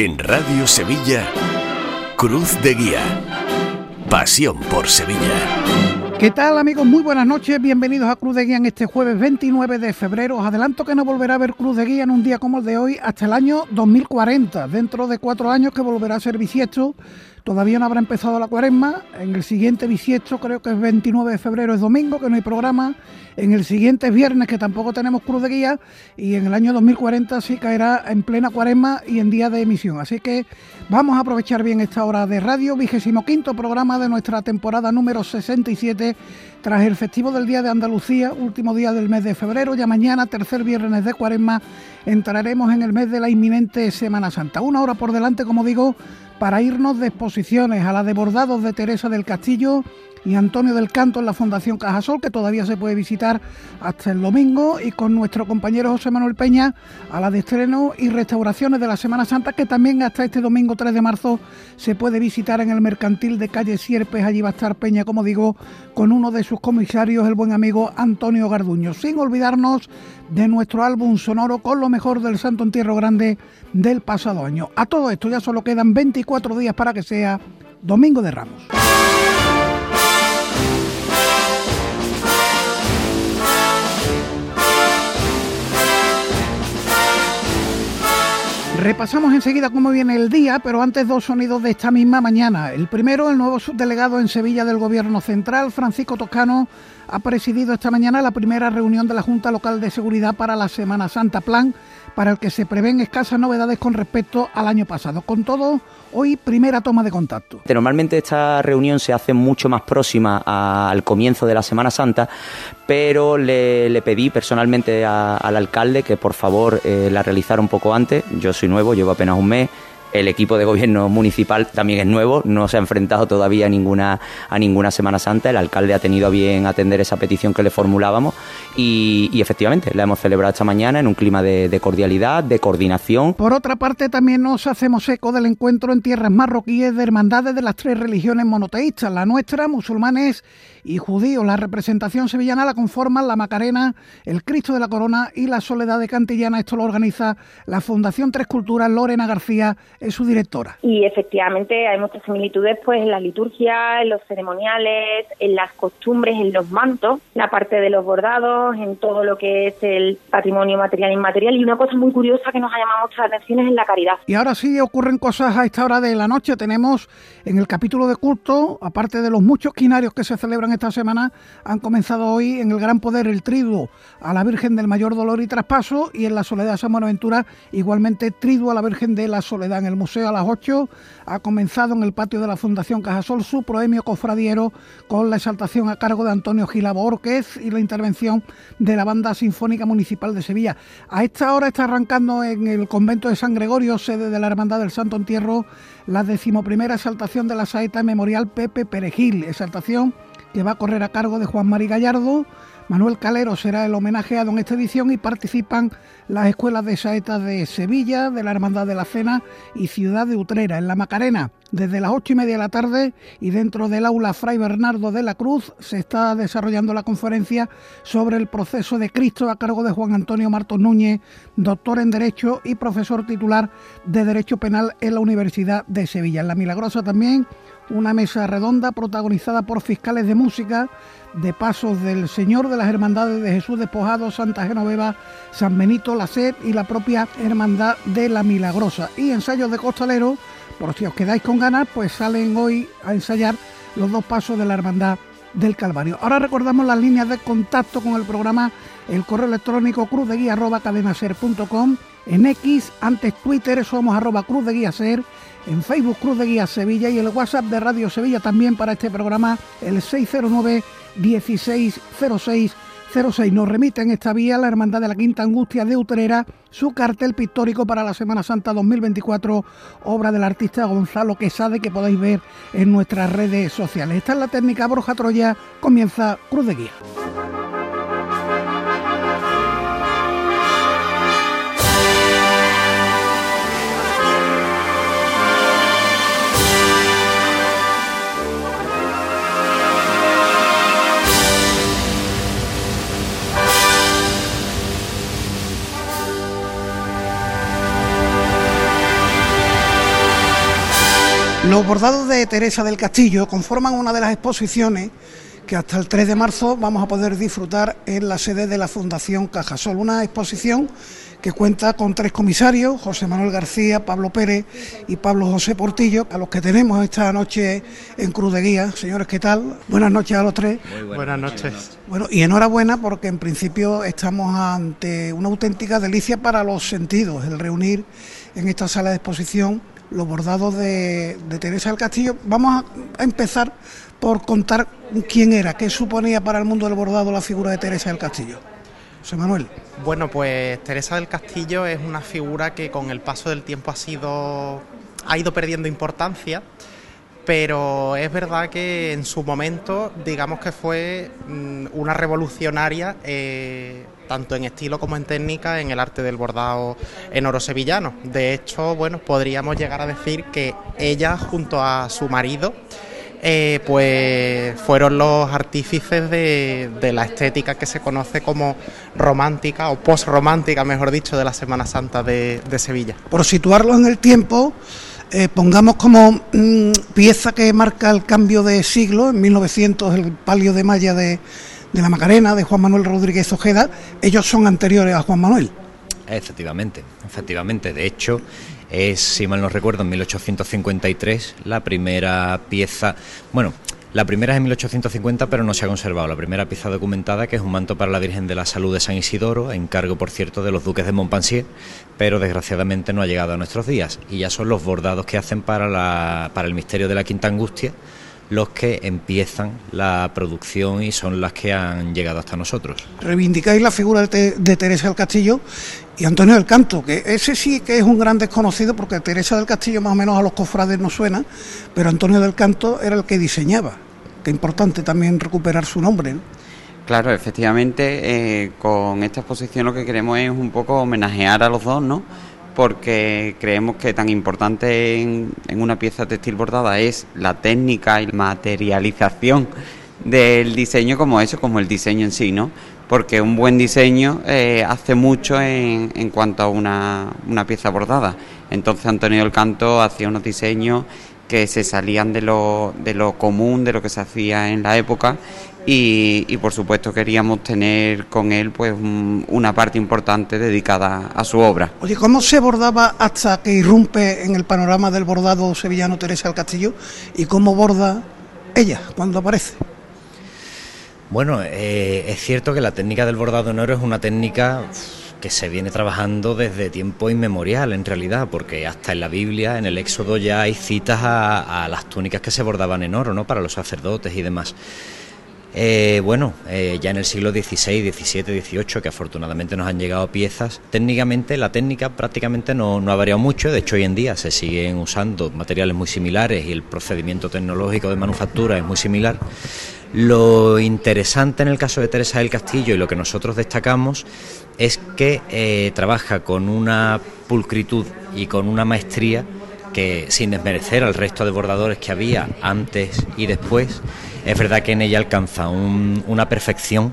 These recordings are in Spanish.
En Radio Sevilla, Cruz de Guía. Pasión por Sevilla. ¿Qué tal amigos? Muy buenas noches, bienvenidos a Cruz de Guía en este jueves 29 de febrero. Os adelanto que no volverá a ver Cruz de Guía en un día como el de hoy hasta el año 2040, dentro de cuatro años que volverá a ser bisiesto Todavía no habrá empezado la cuaresma. En el siguiente bisiesto, creo que es 29 de febrero, es domingo, que no hay programa. En el siguiente es viernes, que tampoco tenemos cruz de guía. Y en el año 2040 sí caerá en plena cuaresma y en día de emisión. Así que vamos a aprovechar bien esta hora de radio. Vigésimo quinto programa de nuestra temporada número 67 tras el festivo del Día de Andalucía, último día del mes de febrero. Ya mañana, tercer viernes de cuaresma, entraremos en el mes de la inminente Semana Santa. Una hora por delante, como digo para irnos de exposiciones a la de bordados de Teresa del Castillo y Antonio del Canto en la Fundación Cajasol, que todavía se puede visitar hasta el domingo, y con nuestro compañero José Manuel Peña a la de estreno y restauraciones de la Semana Santa, que también hasta este domingo 3 de marzo se puede visitar en el mercantil de calle Sierpes. Allí va a estar Peña, como digo, con uno de sus comisarios, el buen amigo Antonio Garduño. Sin olvidarnos de nuestro álbum sonoro con lo mejor del Santo Entierro Grande del pasado año. A todo esto ya solo quedan 24 días para que sea Domingo de Ramos. Repasamos enseguida cómo viene el día, pero antes dos sonidos de esta misma mañana. El primero, el nuevo subdelegado en Sevilla del Gobierno Central, Francisco Toscano, ha presidido esta mañana la primera reunión de la Junta Local de Seguridad para la Semana Santa Plan, para el que se prevén escasas novedades con respecto al año pasado. Con todo, hoy primera toma de contacto. Normalmente esta reunión se hace mucho más próxima al comienzo de la Semana Santa, pero le, pedí personalmente al alcalde que por favor eh, la realizara un poco antes. Yo soy nuevo, llevo apenas un mes el equipo de gobierno municipal también es nuevo, no se ha enfrentado todavía a ninguna, a ninguna Semana Santa. El alcalde ha tenido bien atender esa petición que le formulábamos y, efectivamente la hemos celebrado esta mañana en un clima de, cordialidad, de coordinación. Por otra parte, también nos hacemos eco del encuentro en tierras marroquíes de hermandades de las tres religiones monoteístas, la nuestra, musulmanes y judíos. La representación sevillana la conforman la Macarena, el Cristo de la Corona y la Soledad de Cantillana. Esto lo organiza la Fundación Tres Culturas, Lorena García es su directora. Y efectivamente hay muchas similitudes pues en la liturgia, en los ceremoniales, en las costumbres, en los mantos, la parte de los bordados, en todo lo que es el patrimonio material e inmaterial. Y una cosa muy curiosa que nos ha llamado mucha atención es en la caridad. Y ahora sí ocurren cosas a esta hora de la noche. Tenemos en el capítulo de culto, aparte de los muchos quinarios que se celebran esta semana, han comenzado hoy en el Gran Poder el triduo a la Virgen del Mayor Dolor y Traspaso y en la Soledad de San Buenaventura igualmente triduo a la Virgen de la Soledad el museo a las 8 ha comenzado en el patio de la Fundación Cajasol su proemio cofradiero con la exaltación a cargo de Antonio Gila Borquez y la intervención de la Banda Sinfónica Municipal de Sevilla. A esta hora está arrancando en el convento de San Gregorio, sede de la Hermandad del Santo Entierro, la decimoprimera exaltación de la saeta memorial Pepe Perejil, exaltación que va a correr a cargo de Juan Mari Gallardo Manuel Calero será el homenajeado en esta edición y participan las escuelas de saetas de Sevilla, de la Hermandad de la Cena y Ciudad de Utrera, en la Macarena. Desde las ocho y media de la tarde y dentro del aula Fray Bernardo de la Cruz se está desarrollando la conferencia sobre el proceso de Cristo a cargo de Juan Antonio Martos Núñez, doctor en Derecho y profesor titular de Derecho Penal en la Universidad de Sevilla. En la Milagrosa también una mesa redonda protagonizada por fiscales de música de pasos del Señor de las Hermandades de Jesús Despojado, Santa Genoveva, San Benito, la Sed y la propia Hermandad de la Milagrosa. Y ensayos de costalero, por si os quedáis con ganas, pues salen hoy a ensayar los dos pasos de la Hermandad del Calvario. Ahora recordamos las líneas de contacto con el programa, el correo electrónico cruz en X, antes Twitter somos arroba cruz en Facebook Cruz de Guía Sevilla y el WhatsApp de Radio Sevilla también para este programa, el 609 160606. Nos remite en esta vía la Hermandad de la Quinta Angustia de Utrera su cartel pictórico para la Semana Santa 2024, obra del artista Gonzalo Quesade que podéis ver en nuestras redes sociales. Esta es la técnica Borja Troya, comienza Cruz de Guía. Los bordados de Teresa del Castillo conforman una de las exposiciones que hasta el 3 de marzo vamos a poder disfrutar en la sede de la Fundación Cajasol. Una exposición que cuenta con tres comisarios, José Manuel García, Pablo Pérez y Pablo José Portillo, a los que tenemos esta noche en Cruz de Guía. Señores, ¿qué tal? Buenas noches a los tres. Muy buenas, noches. Bueno, y enhorabuena porque en principio estamos ante una auténtica delicia para los sentidos, el reunir en esta sala de exposición los bordados de, Teresa del Castillo. Vamos a, empezar por contar quién era, qué suponía para el mundo del bordado la figura de Teresa del Castillo. José Manuel. Bueno, pues Teresa del Castillo es una figura que con el paso del tiempo ha sido ha ido perdiendo importancia, pero es verdad que en su momento, digamos que fue mm, una revolucionaria eh, tanto en estilo como en técnica en el arte del bordado en oro sevillano. De hecho, bueno, podríamos llegar a decir que ella junto a su marido eh, pues fueron los artífices de, la estética que se conoce como romántica o post-romántica, mejor dicho, de la Semana Santa de, Sevilla. Por situarlo en el tiempo, eh, pongamos como mm, pieza que marca el cambio de siglo, en 1900 el palio de Maya de, de la Macarena, de Juan Manuel Rodríguez Ojeda, ellos son anteriores a Juan Manuel. Efectivamente, efectivamente. De hecho, es, si mal no recuerdo, en 1853 la primera pieza, bueno, la primera es en 1850, pero no se ha conservado. La primera pieza documentada, que es un manto para la Virgen de la Salud de San Isidoro, encargo, por cierto, de los duques de Montpensier, pero desgraciadamente no ha llegado a nuestros días. Y ya son los bordados que hacen para, la, para el misterio de la Quinta Angustia, los que empiezan la producción y son las que han llegado hasta nosotros. Reivindicáis la figura de, Teresa del Castillo y Antonio del Canto, que ese sí que es un gran desconocido porque Teresa del Castillo más o menos a los cofrades no suena, pero Antonio del Canto era el que diseñaba. Qué importante también recuperar su nombre. Claro, efectivamente, eh, con esta exposición lo que queremos es un poco homenajear a los dos, ¿no? Porque creemos que tan importante en, una pieza textil bordada es la técnica y la materialización del diseño como eso, como el diseño en sí, ¿no? Porque un buen diseño eh, hace mucho en, en cuanto a una, una, pieza bordada. Entonces Antonio del Canto hacía unos diseños que se salían de lo, de lo común, de lo que se hacía en la época y, por supuesto queríamos tener con él pues una parte importante dedicada a su obra. Oye, ¿cómo se bordaba hasta que irrumpe en el panorama del bordado sevillano Teresa del Castillo y cómo borda ella cuando aparece? Bueno, eh, es cierto que la técnica del bordado en oro es una técnica que se viene trabajando desde tiempo inmemorial en realidad, porque hasta en la Biblia, en el Éxodo ya hay citas a, a las túnicas que se bordaban en oro, ¿no? Para los sacerdotes y demás. Eh, bueno, eh, ya en el siglo XVI, XVII, XVIII, que afortunadamente nos han llegado piezas, técnicamente la técnica prácticamente no, ha variado mucho, de hecho hoy en día se siguen usando materiales muy similares y el procedimiento tecnológico de manufactura es muy similar. Lo interesante en el caso de Teresa del Castillo y lo que nosotros destacamos es que eh, trabaja con una pulcritud y con una maestría que sin desmerecer al resto de bordadores que había antes y después, es verdad que en ella alcanza una perfección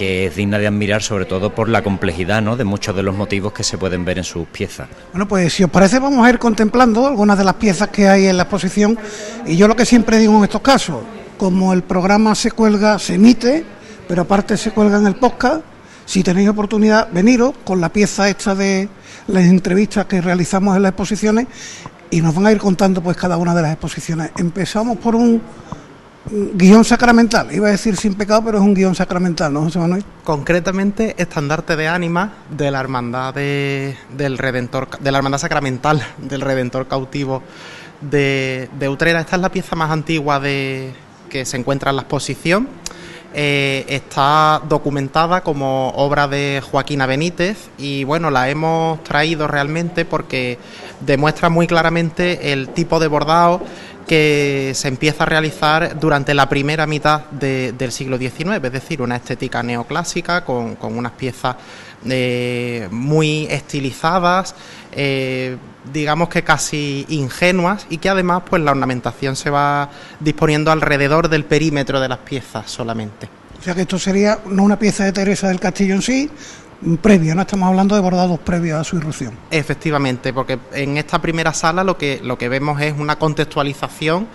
que es digna de admirar sobre todo por la complejidad ¿no? de muchos de los motivos que se pueden ver en sus piezas. Bueno, pues si os parece vamos a ir contemplando algunas de las piezas que hay en la exposición y yo lo que siempre digo en estos casos, como el programa se cuelga, se emite, pero aparte se cuelga en el podcast, si tenéis oportunidad, veniros con la pieza esta de las entrevistas que realizamos en las exposiciones y nos van a ir contando pues cada una de las exposiciones. Empezamos por un guion sacramental, iba a decir sin pecado, pero es un guion sacramental, ¿no, José Manuel? Concretamente, estandarte de ánima de la hermandad del Redentor, de la hermandad sacramental del Redentor cautivo de, de Utrera. Esta es la pieza más antigua de que se encuentra en la exposición. Eh, está documentada como obra de Joaquina Benítez y bueno, la hemos traído realmente porque demuestra muy claramente el tipo de bordado que se empieza a realizar durante la primera mitad del siglo XIX, es decir, una estética neoclásica con, unas piezas eh, muy estilizadas, eh, digamos que casi ingenuas y que además pues la ornamentación se va disponiendo alrededor del perímetro de las piezas solamente. O sea que esto sería no una pieza de Teresa del Castillo en sí, previa, ¿no? Estamos hablando de bordados previos a su irrupción. Efectivamente, porque en esta primera sala lo que, lo que vemos es una contextualización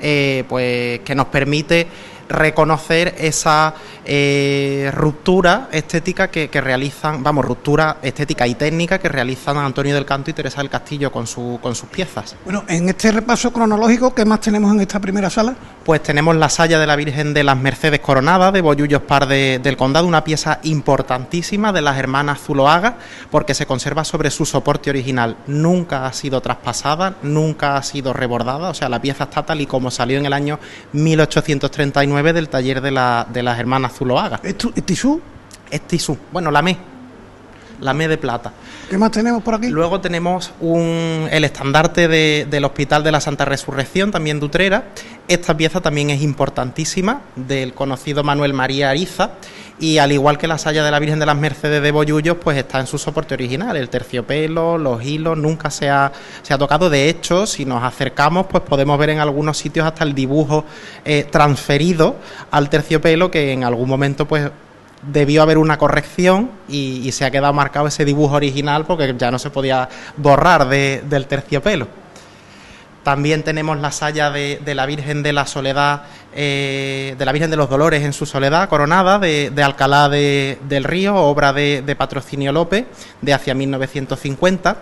eh, pues, que nos permite reconocer esa eh, ruptura estética que, realizan, vamos, ruptura estética y técnica que realizan Antonio del Canto y Teresa del Castillo con, su, con sus piezas. Bueno, en este repaso cronológico, ¿qué más tenemos en esta primera sala? Pues tenemos la saya de la Virgen de las Mercedes Coronada de Bollullos Par del Condado, una pieza importantísima de las hermanas Zuloaga, porque se conserva sobre su soporte original. Nunca ha sido traspasada, nunca ha sido rebordada, o sea, la pieza está tal y como salió en el año 1839 del taller de, la, de las hermanas Zuloaga. ¿Es, tisú? Es tisú. Bueno, la me. La me de plata. ¿Qué más tenemos por aquí? Luego tenemos un, el estandarte del Hospital de la Santa Resurrección, también de Utrera. Esta pieza también es importantísima, del conocido Manuel María Ariza. Y al igual que la saya de la Virgen de las Mercedes de Bollullos, pues está en su soporte original. El terciopelo, los hilos, nunca se ha, se ha tocado. De hecho, si nos acercamos, pues podemos ver en algunos sitios hasta el dibujo eh, transferido al terciopelo, que en algún momento, pues debió haber una corrección y, se ha quedado marcado ese dibujo original porque ya no se podía borrar del terciopelo. También tenemos la saya de, la Virgen de la Soledad, eh, de la Virgen de los Dolores en su soledad, coronada, de, Alcalá del Río, obra de, Patrocinio López, de hacia 1950.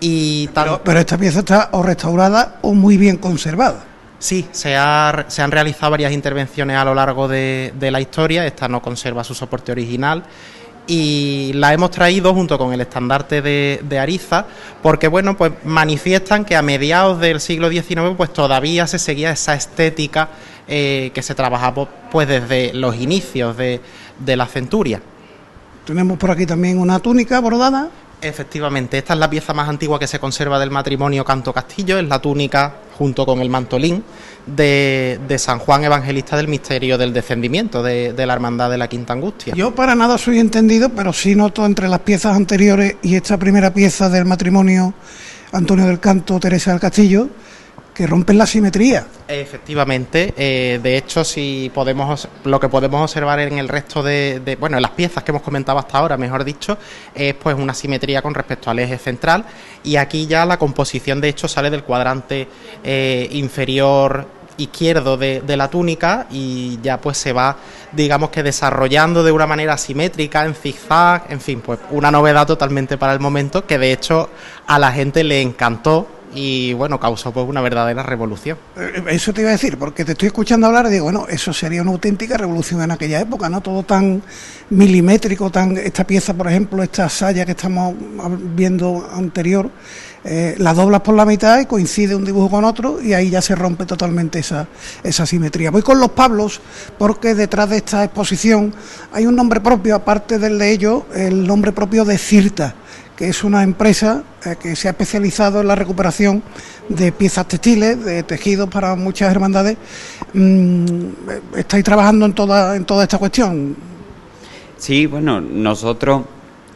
Y pero esta pieza está o restaurada o muy bien conservada. Sí, se, han realizado varias intervenciones a lo largo de, la historia, esta no conserva su soporte original y la hemos traído junto con el estandarte de, Ariza porque bueno pues manifiestan que a mediados del siglo XIX pues todavía se seguía esa estética eh, que se trabajaba pues desde los inicios de, de la centuria. Tenemos por aquí también una túnica bordada. Efectivamente, esta es la pieza más antigua que se conserva del matrimonio Canto Castillo, es la túnica junto con el mantolín de, San Juan Evangelista del Misterio del Descendimiento de, la Hermandad de la Quinta Angustia. Yo para nada soy entendido, pero sí noto entre las piezas anteriores y esta primera pieza del matrimonio Antonio del Canto, Teresa del Castillo, que rompen la simetría. Efectivamente, eh, de hecho, si podemos, lo que podemos observar en el resto de, bueno, en las piezas que hemos comentado hasta ahora, mejor dicho, es pues una simetría con respecto al eje central y aquí ya la composición de hecho sale del cuadrante eh, inferior izquierdo de, la túnica y ya pues se va digamos que desarrollando de una manera simétrica en zigzag, en fin, pues una novedad totalmente para el momento que de hecho a la gente le encantó y bueno, causó pues una verdadera revolución. Eh, eso te iba a decir, porque te estoy escuchando hablar y digo, bueno, eso sería una auténtica revolución en aquella época, ¿no? Todo tan milimétrico, tan esta pieza, por ejemplo, esta saya que estamos viendo anterior, eh, la doblas por la mitad y coincide un dibujo con otro y ahí ya se rompe totalmente esa, esa simetría. Voy con los Pablos porque detrás de esta exposición hay un nombre propio, aparte del de ellos, el nombre propio de Cirta es una empresa eh, que se ha especializado en la recuperación de piezas textiles, de tejidos para muchas hermandades. Mm, ¿Estáis trabajando en toda, en toda esta cuestión? Sí, bueno, nosotros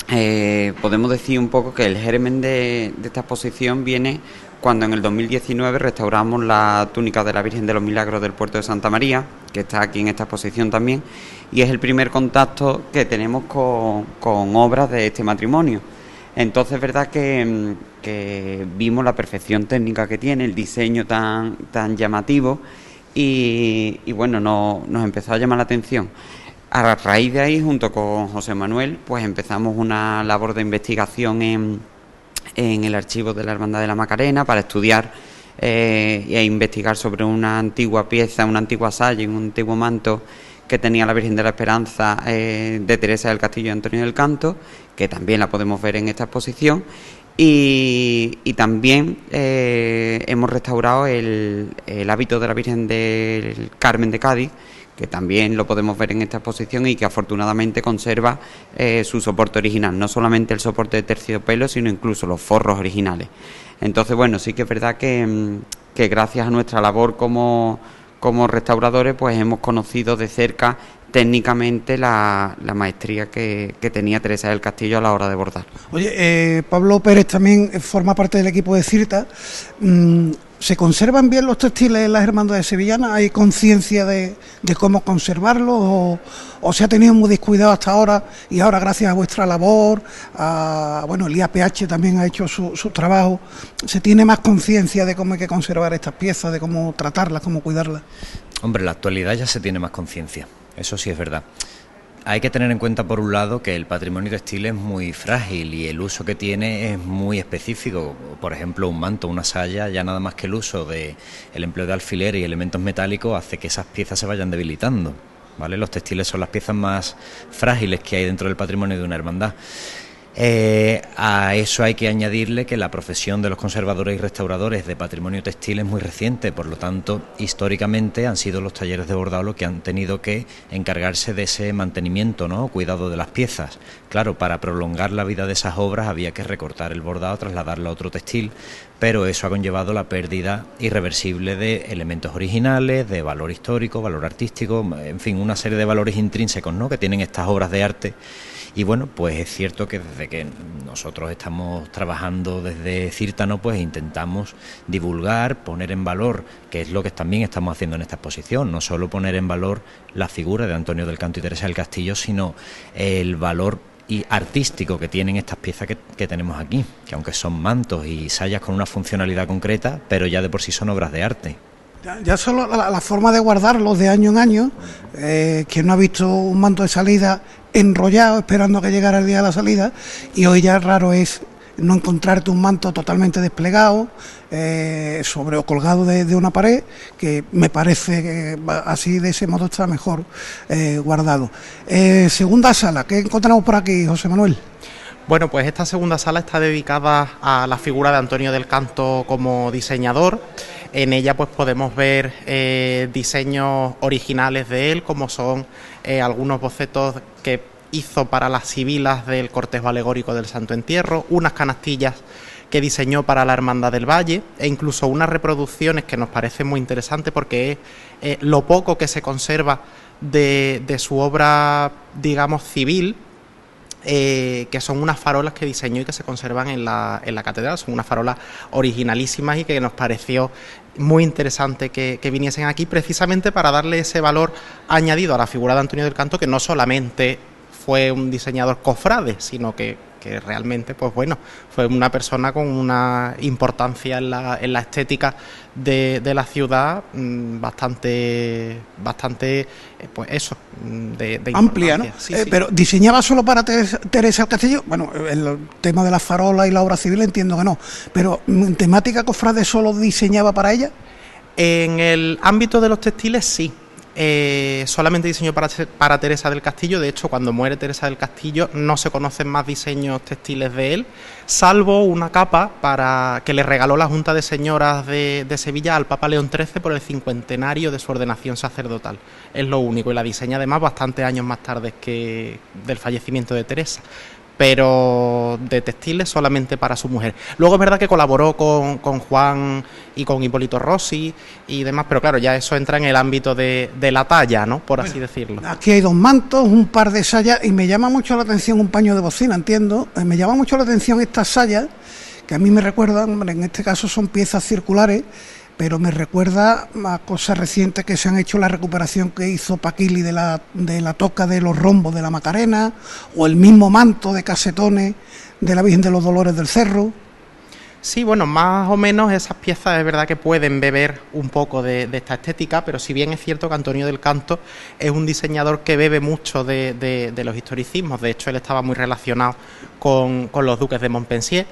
eh, podemos decir un poco que el germen de, esta exposición viene cuando en el 2019 restauramos la túnica de la Virgen de los Milagros del puerto de Santa María, que está aquí en esta exposición también, y es el primer contacto que tenemos con obras de este matrimonio. Entonces es verdad mm, que, vimos la perfección técnica que tiene, el diseño tan, tan llamativo y, bueno, nos empezó a llamar la atención. A raíz de ahí, junto con José Manuel, pues empezamos una labor de investigación en, en el archivo de la Hermandad de la Macarena para estudiar eh, e investigar sobre una antigua pieza, una antigua saya, un antiguo manto que tenía la Virgen de la Esperanza eh, de Teresa del Castillo y Antonio del Canto, que también la podemos ver en esta exposición. Y, también eh, hemos restaurado el, hábito de la Virgen del Carmen de Cádiz, que también lo podemos ver en esta exposición y que afortunadamente conserva eh, su soporte original, no solamente el soporte de terciopelo, sino incluso los forros originales. Entonces, bueno, sí que es verdad que, mm, que gracias a nuestra labor como como restauradores pues hemos conocido de cerca técnicamente la, maestría que, tenía Teresa del Castillo a la hora de bordar. Oye, eh, Pablo Pérez también forma parte del equipo de CIRTA. ¿Se conservan bien los textiles en las hermandades sevillanas? ¿Hay conciencia de, cómo conservarlos? O, se ha tenido muy descuidado hasta ahora y ahora gracias a vuestra labor, a, bueno, el IAPH también ha hecho su, su trabajo, se tiene más conciencia de cómo hay que conservar estas piezas, de cómo tratarlas, cómo cuidarlas? Hombre, en la actualidad ya se tiene más conciencia, eso sí es verdad. Hay que tener en cuenta, por un lado, que el patrimonio textil es muy frágil y el uso que tiene es muy específico. Por ejemplo, un manto, una saya, ya nada más que el uso de el empleo de alfiler y elementos metálicos hace que esas piezas se vayan debilitando. ¿vale? Los textiles son las piezas más frágiles que hay dentro del patrimonio de una hermandad. Eh, a eso hay que añadirle que la profesión de los conservadores y restauradores de patrimonio textil es muy reciente, por lo tanto, históricamente han sido los talleres de bordado los que han tenido que encargarse de ese mantenimiento, ¿no? cuidado de las piezas. Claro, para prolongar la vida de esas obras había que recortar el bordado, trasladarlo a otro textil, pero eso ha conllevado la pérdida irreversible de elementos originales, de valor histórico, valor artístico, en fin, una serie de valores intrínsecos ¿no? que tienen estas obras de arte y bueno, pues es cierto que desde que nosotros estamos trabajando desde Círtano, pues intentamos divulgar, poner en valor, que es lo que también estamos haciendo en esta exposición, no solo poner en valor la figura de Antonio del Canto y Teresa del Castillo, sino el valor y artístico que tienen estas piezas que, tenemos aquí, que aunque son mantos y sayas con una funcionalidad concreta, pero ya de por sí son obras de arte. Ya, solo la, forma de guardarlos de año en año, eh, quien no ha visto un manto de salida enrollado esperando que llegara el día de la salida y hoy ya raro es no encontrarte un manto totalmente desplegado eh, sobre o colgado de, una pared que me parece que así de ese modo está mejor eh, guardado. Eh, segunda sala, ¿qué encontramos por aquí, José Manuel? Bueno, pues esta segunda sala está dedicada a la figura de Antonio del Canto como diseñador. En ella pues podemos ver diseños originales de él, como son algunos bocetos que hizo para las civilas del cortejo alegórico del Santo Entierro, unas canastillas que diseñó para la Hermandad del Valle e incluso unas reproducciones que nos parece muy interesante porque es eh, lo poco que se conserva de, su obra, digamos, civil, eh, que son unas farolas que diseñó y que se conservan en la, en la catedral. Son unas farolas originalísimas y que nos pareció muy interesante que, que, viniesen aquí precisamente para darle ese valor añadido a la figura de Antonio del Canto, que no solamente fue un diseñador cofrade, sino que, realmente, pues bueno, fue una persona con una importancia en la, en la estética de, la ciudad mm, bastante, bastante, eh, pues eso, mm, de, amplia, ¿no? Eh, pero diseñaba solo para Teresa Castillo, bueno, el tema de la farola y la obra civil entiendo que no, pero en temática cofrade solo diseñaba para ella. En el ámbito de los textiles sí, eh, solamente diseñó para, para, Teresa del Castillo. De hecho, cuando muere Teresa del Castillo no se conocen más diseños textiles de él, salvo una capa para que le regaló la Junta de Señoras de, de Sevilla al Papa León XIII por el cincuentenario de su ordenación sacerdotal. Es lo único y la diseña además bastantes años más tarde que del fallecimiento de Teresa pero de textiles solamente para su mujer. Luego es verdad que colaboró con, Juan y con Hipólito Rossi y demás, pero claro, ya eso entra en el ámbito de, la talla, ¿no? Por así decirlo. Aquí hay dos mantos, un par de sayas y me llama mucho la atención un paño de bocina, entiendo. Eh, me llama mucho la atención estas sayas, que a mí me recuerdan, en este caso son piezas circulares pero me recuerda a cosas recientes que se han hecho, la recuperación que hizo Paquili de la, de la toca de los rombos de la Macarena, o el mismo manto de casetones de la Virgen de los Dolores del Cerro. Sí, bueno, más o menos esas piezas es verdad que pueden beber un poco de, esta estética, pero si bien es cierto que Antonio del Canto es un diseñador que bebe mucho de, los historicismos, de hecho él estaba muy relacionado con, con los duques de Montpensier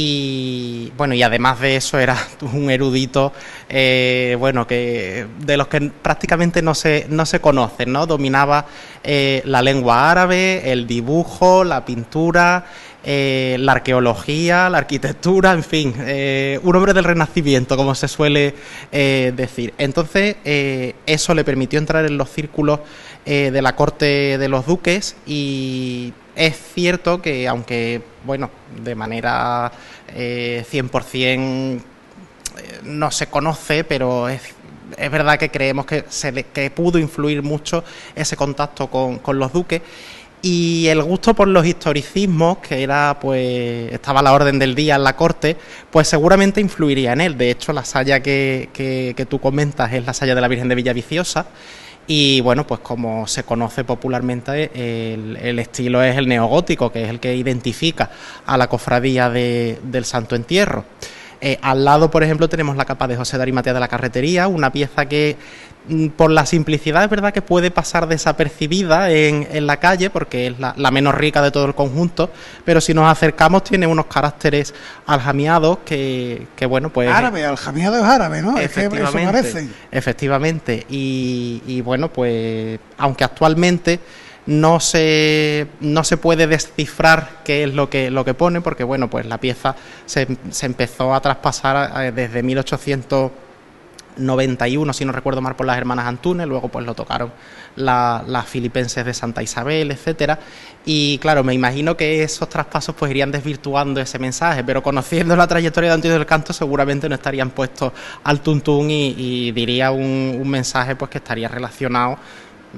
y bueno, y además de eso era un erudito, eh, bueno, que de los que prácticamente no se, no se conocen, ¿no? Dominaba eh, la lengua árabe, el dibujo, la pintura, eh, la arqueología, la arquitectura, en fin, un hombre del renacimiento, como se suele decir. Entonces, eso le permitió entrar en los círculos de la corte de los duques y es cierto que aunque, bueno, de manera 100% eh, eh, no se conoce, pero es, verdad que creemos que, se que pudo influir mucho ese contacto con, con los duques y el gusto por los historicismos, que era pues estaba a la orden del día en la corte, pues seguramente influiría en él. De hecho, la saya que, que, tú comentas es la saya de la Virgen de Villaviciosa. Y bueno, pues como se conoce popularmente, el, estilo es el neogótico, que es el que identifica a la cofradía del Santo Entierro. Eh, al lado, por ejemplo, tenemos la capa de José de Arimatea de la Carretería, una pieza que por la simplicidad es verdad que puede pasar desapercibida en, en la calle porque es la, menos rica de todo el conjunto, pero si nos acercamos tiene unos caracteres aljamiados que, que bueno, pues... Árabe, aljamiado es árabe, ¿no? Efectivamente, es Efectivamente, y, y bueno, pues aunque actualmente no se, no se puede descifrar qué es lo que, lo que pone, porque bueno, pues la pieza se, se empezó a traspasar eh, desde 1800 91, si no recuerdo mal, por las hermanas Antunes, luego pues lo tocaron las filipenses de Santa Isabel, etcétera. Y claro, me imagino que esos traspasos pues irían desvirtuando ese mensaje, pero conociendo la trayectoria de Antonio del Canto seguramente no estarían puestos al tuntún y, diría un, un mensaje pues que estaría relacionado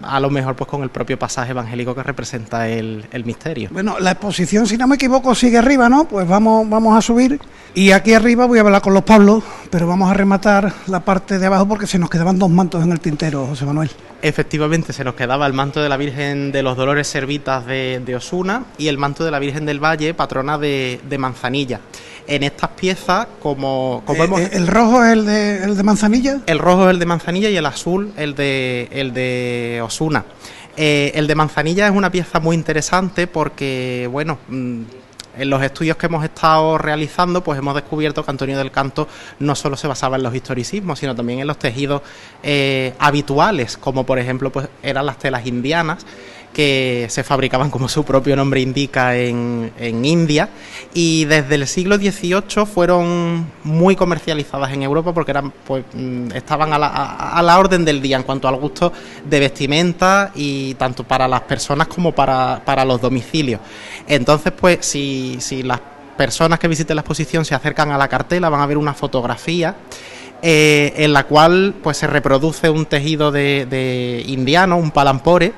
a lo mejor pues con el propio pasaje evangélico que representa el, misterio. Bueno, la exposición, si no me equivoco, sigue arriba, ¿no? Pues vamos, vamos a subir y aquí arriba voy a hablar con los Pablos, pero vamos a rematar la parte de abajo porque se nos quedaban dos mantos en el tintero, José Manuel. Efectivamente, se nos quedaba el manto de la Virgen de los Dolores Servitas de, Osuna y el manto de la Virgen del Valle, patrona de, de Manzanilla en estas piezas, como, como eh, ¿El rojo es el de, el de manzanilla? El rojo es el de manzanilla y el azul el de, el de Osuna. Eh, el de manzanilla es una pieza muy interesante porque, bueno, mm, en los estudios que hemos estado realizando, pues hemos descubierto que Antonio del Canto no solo se basaba en los historicismos, sino también en los tejidos eh, habituales, como por ejemplo pues eran las telas indianas que se fabricaban, como su propio nombre indica, en, en, India y desde el siglo XVIII fueron muy comercializadas en Europa porque eran, pues, mm, estaban a la, a, la, orden del día en cuanto al gusto de vestimenta y tanto para las personas como para, para los domicilios. Entonces, pues, si, si las personas que visiten la exposición se acercan a la cartela van a ver una fotografía eh, en la cual pues se reproduce un tejido de, de indiano, un palampore,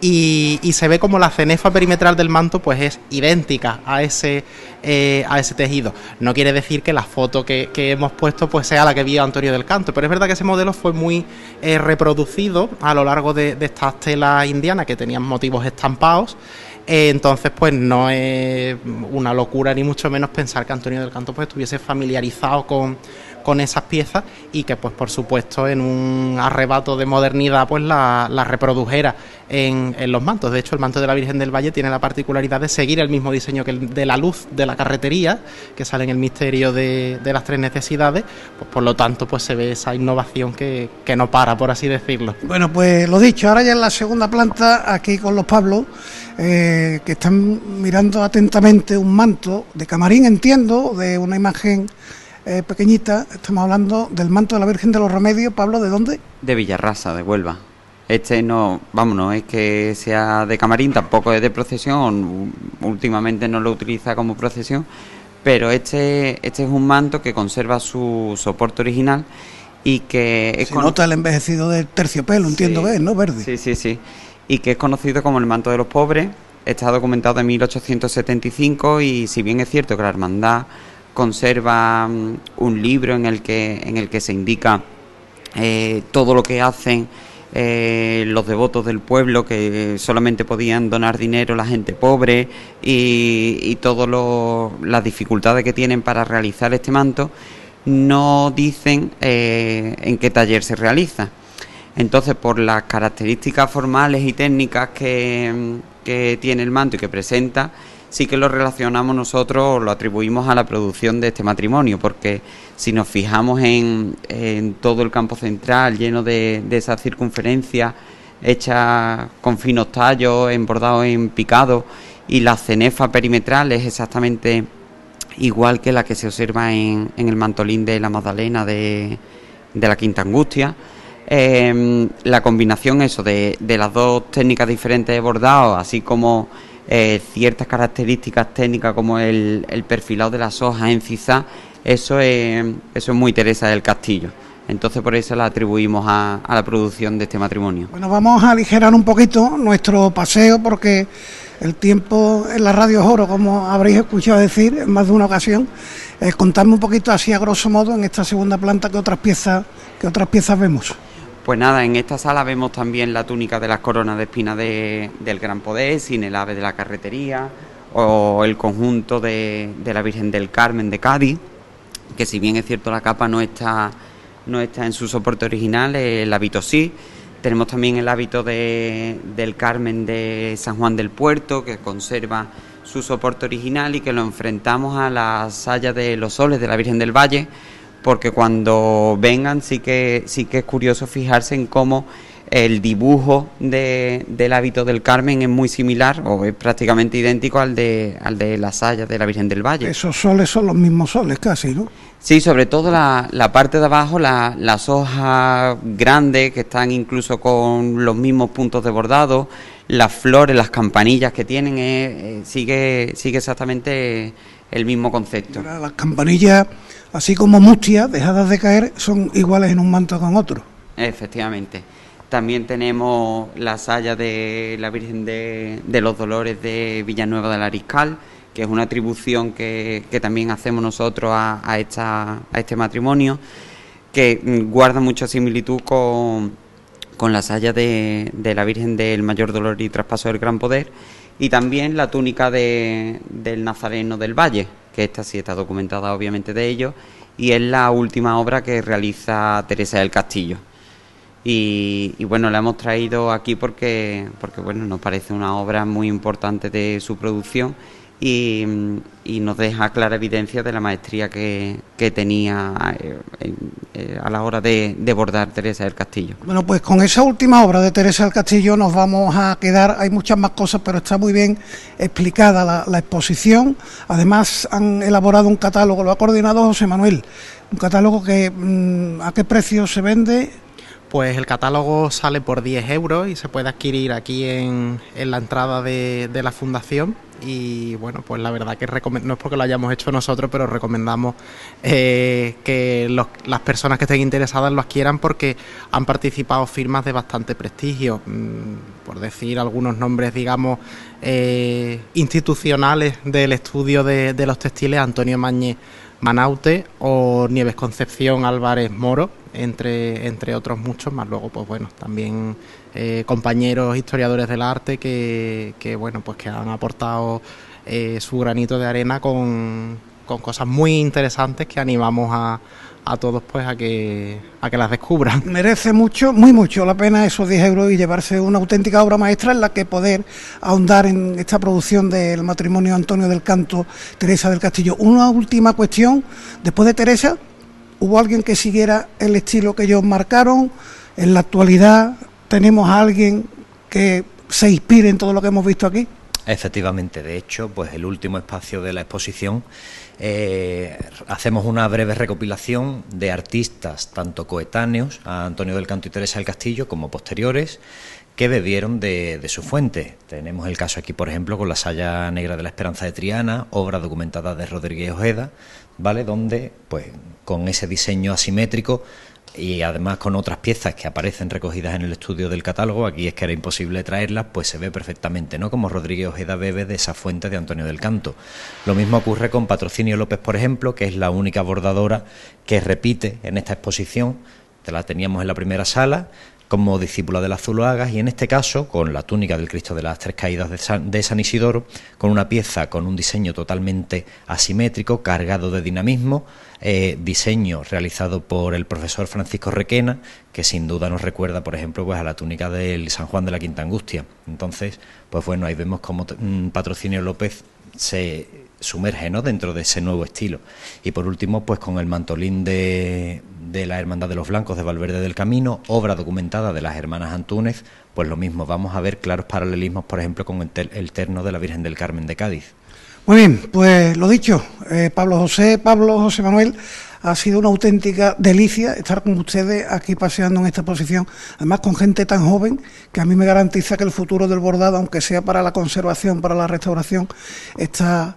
y, se ve como la cenefa perimetral del manto pues es idéntica a ese, eh, a ese tejido. No quiere decir que la foto que, hemos puesto pues sea la que vio Antonio del Canto, pero es verdad que ese modelo fue muy eh, reproducido a lo largo de, de estas telas indianas que tenían motivos estampados. Eh, entonces, pues no es una locura ni mucho menos pensar que Antonio del Canto pues estuviese familiarizado con, con esas piezas y que pues por supuesto en un arrebato de modernidad pues la, reprodujera en, los mantos. De hecho el manto de la Virgen del Valle tiene la particularidad de seguir el mismo diseño que el de la luz de la carretería que sale en el misterio de, las tres necesidades, pues por lo tanto pues se ve esa innovación que, no para por así decirlo. Bueno pues lo dicho, ahora ya en la segunda planta aquí con los Pablos eh, que están mirando atentamente un manto de camarín entiendo, de una imagen eh, pequeñita, estamos hablando del manto de la Virgen de los Remedios, Pablo, ¿de dónde? De Villarrasa, de Huelva. Este no, vamos, no es que sea de camarín, tampoco es de procesión, últimamente no lo utiliza como procesión, pero este, este es un manto que conserva su soporte original y que... Se nota el envejecido de terciopelo, entiendo que es, ¿no? Verde. Sí, sí, sí. Y que es conocido como el manto de los pobres, está documentado en 1875 y si bien es cierto que la hermandad conserva mm, un libro en el que, en el que se indica eh, todo lo que hacen eh, los devotos del pueblo que solamente podían donar dinero la gente pobre y, y todas las dificultades que tienen para realizar este manto, no dicen eh, en qué taller se realiza. Entonces, por las características formales y técnicas que, que tiene el manto y que presenta, sí que lo relacionamos nosotros, lo atribuimos a la producción de este matrimonio, porque si nos fijamos en, todo el campo central lleno de, esa circunferencia hecha con finos tallos, embordado en picado, y la cenefa perimetral es exactamente igual que la que se observa en, el mantolín de la Magdalena de, la Quinta Angustia. Em, la combinación eso de, de las dos técnicas diferentes de bordado, así como eh, ciertas características técnicas como el, perfilado de las hojas en cizá, eso es, muy Teresa del Castillo. Entonces por eso la atribuimos a, a la producción de este matrimonio. Bueno, vamos a aligerar un poquito nuestro paseo porque el tiempo en la radio oro, como habréis escuchado decir en más de una ocasión. Eh, contadme un poquito así a grosso modo en esta segunda planta que otras piezas, que otras piezas vemos. Pues nada, en esta sala vemos también la túnica de las coronas de espina de, del Gran Poder, sin el ave de la carretería, o el conjunto de, de, la Virgen del Carmen de Cádiz, que si bien es cierto la capa no está, no está en su soporte original, el hábito sí, tenemos también el hábito de, del Carmen de San Juan del Puerto, que conserva su soporte original y que lo enfrentamos a la saya de los soles de la Virgen del Valle, porque cuando vengan sí que, sí que es curioso fijarse en cómo el dibujo de, del hábito del Carmen es muy similar o es prácticamente idéntico al de, al de la saya de la Virgen del Valle. Esos soles son los mismos soles casi, ¿no? Sí, sobre todo la, la parte de abajo, la, las hojas grandes que están incluso con los mismos puntos de bordado, las flores, las campanillas que tienen, eh, sigue, sigue exactamente el mismo concepto. Las campanillas, así como mustias, dejadas de caer, son iguales en un manto con otro. Efectivamente. También tenemos la saya de la Virgen de, de los Dolores de Villanueva del Ariscal, que es una atribución que, que también hacemos nosotros a, a, esta, a este matrimonio, que guarda mucha similitud con, con la saya de, de, la Virgen del Mayor Dolor y Traspaso del Gran Poder, y también la túnica de, del Nazareno del Valle, que esta sí está documentada obviamente de ellos, y es la última obra que realiza Teresa del Castillo. Y, y, bueno, la hemos traído aquí porque, porque bueno, nos parece una obra muy importante de su producción y, y nos deja clara evidencia de la maestría que, que tenía eh, eh, a la hora de, de, bordar Teresa del Castillo. Bueno, pues con esa última obra de Teresa del Castillo nos vamos a quedar, hay muchas más cosas, pero está muy bien explicada la, la exposición. Además han elaborado un catálogo, lo ha coordinado José Manuel, un catálogo que mm, a qué precio se vende, pues el catálogo sale por 10 euros y se puede adquirir aquí en, en la entrada de, de, la fundación. Y bueno, pues la verdad que no es porque lo hayamos hecho nosotros, pero recomendamos eh, que las personas que estén interesadas lo adquieran porque han participado firmas de bastante prestigio. Mm, por decir algunos nombres, digamos, eh, institucionales del estudio de, de los textiles, Antonio Mañez Manaute o Nieves Concepción Álvarez Moro, entre, entre otros muchos, más luego, pues bueno, también eh, compañeros historiadores del arte que, que, bueno, pues que han aportado eh, su granito de arena con, con, cosas muy interesantes que animamos a, a todos pues a que a que las descubran. Merece mucho, muy mucho la pena esos 10 euros y llevarse una auténtica obra maestra en la que poder ahondar en esta producción del matrimonio Antonio del Canto, Teresa del Castillo. Una última cuestión, después de Teresa, ¿hubo alguien que siguiera el estilo que ellos marcaron? En la actualidad tenemos a alguien que se inspire en todo lo que hemos visto aquí. Efectivamente, de hecho, pues el último espacio de la exposición eh, hacemos una breve recopilación de artistas, tanto coetáneos a Antonio del Canto y Teresa del Castillo, como posteriores, que bebieron de, de, su fuente. Tenemos el caso aquí, por ejemplo, con la Saya Negra de la Esperanza de Triana, obra documentada de Rodríguez Ojeda, ¿vale? Donde, pues, con ese diseño asimétrico y además con otras piezas que aparecen recogidas en el estudio del catálogo, aquí es que era imposible traerlas, pues se ve perfectamente, ¿no? Como Rodríguez Ojeda bebe de esa fuente de Antonio del Canto. Lo mismo ocurre con Patrocinio López, por ejemplo, que es la única bordadora que repite en esta exposición, la teníamos en la primera sala, como discípula de las Zuluagas y en este caso con la túnica del Cristo de las Tres Caídas de San, Isidoro, con una pieza con un diseño totalmente asimétrico, cargado de dinamismo, eh, diseño realizado por el profesor Francisco Requena, que sin duda nos recuerda, por ejemplo, pues a la túnica del San Juan de la Quinta Angustia. Entonces, pues bueno, ahí vemos cómo um, Patrocinio López se sumerge ¿no? dentro de ese nuevo estilo. Y por último, pues con el mantolín de, de la Hermandad de los Blancos de Valverde del Camino, obra documentada de las hermanas Antúnez, pues lo mismo, vamos a ver claros paralelismos, por ejemplo, con el, ter el terno de la Virgen del Carmen de Cádiz. Muy bien, pues lo dicho, eh, Pablo José, Pablo José Manuel, ha sido una auténtica delicia estar con ustedes aquí paseando en esta exposición, además con gente tan joven que a mí me garantiza que el futuro del bordado, aunque sea para la conservación, para la restauración, está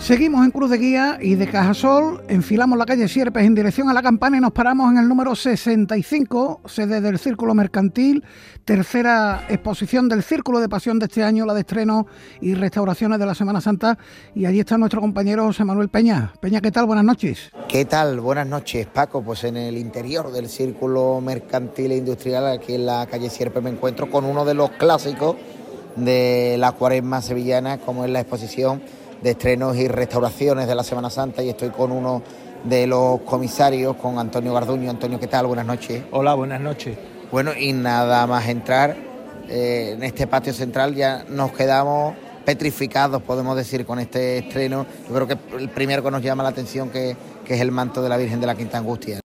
Seguimos en Cruz de Guía y de Cajasol, enfilamos la calle Sierpes en dirección a la campana y nos paramos en el número 65, sede del Círculo Mercantil, tercera exposición del Círculo de Pasión de este año, la de estreno y restauraciones de la Semana Santa. Y allí está nuestro compañero José Manuel Peña. Peña, ¿qué tal? Buenas noches. ¿Qué tal? Buenas noches, Paco. Pues en el interior del Círculo Mercantil e Industrial, aquí en la calle Sierpes, me encuentro con uno de los clásicos de la cuaresma sevillana, como es la exposición de estrenos y restauraciones de la Semana Santa y estoy con uno de los comisarios, con Antonio Garduño. Antonio, ¿qué tal? Buenas noches. Hola, buenas noches. Bueno, y nada más entrar eh, en este patio central ya nos quedamos petrificados, podemos decir, con este estreno. Yo creo que el primero que nos llama la atención que, que es el manto de la Virgen de la Quinta Angustia.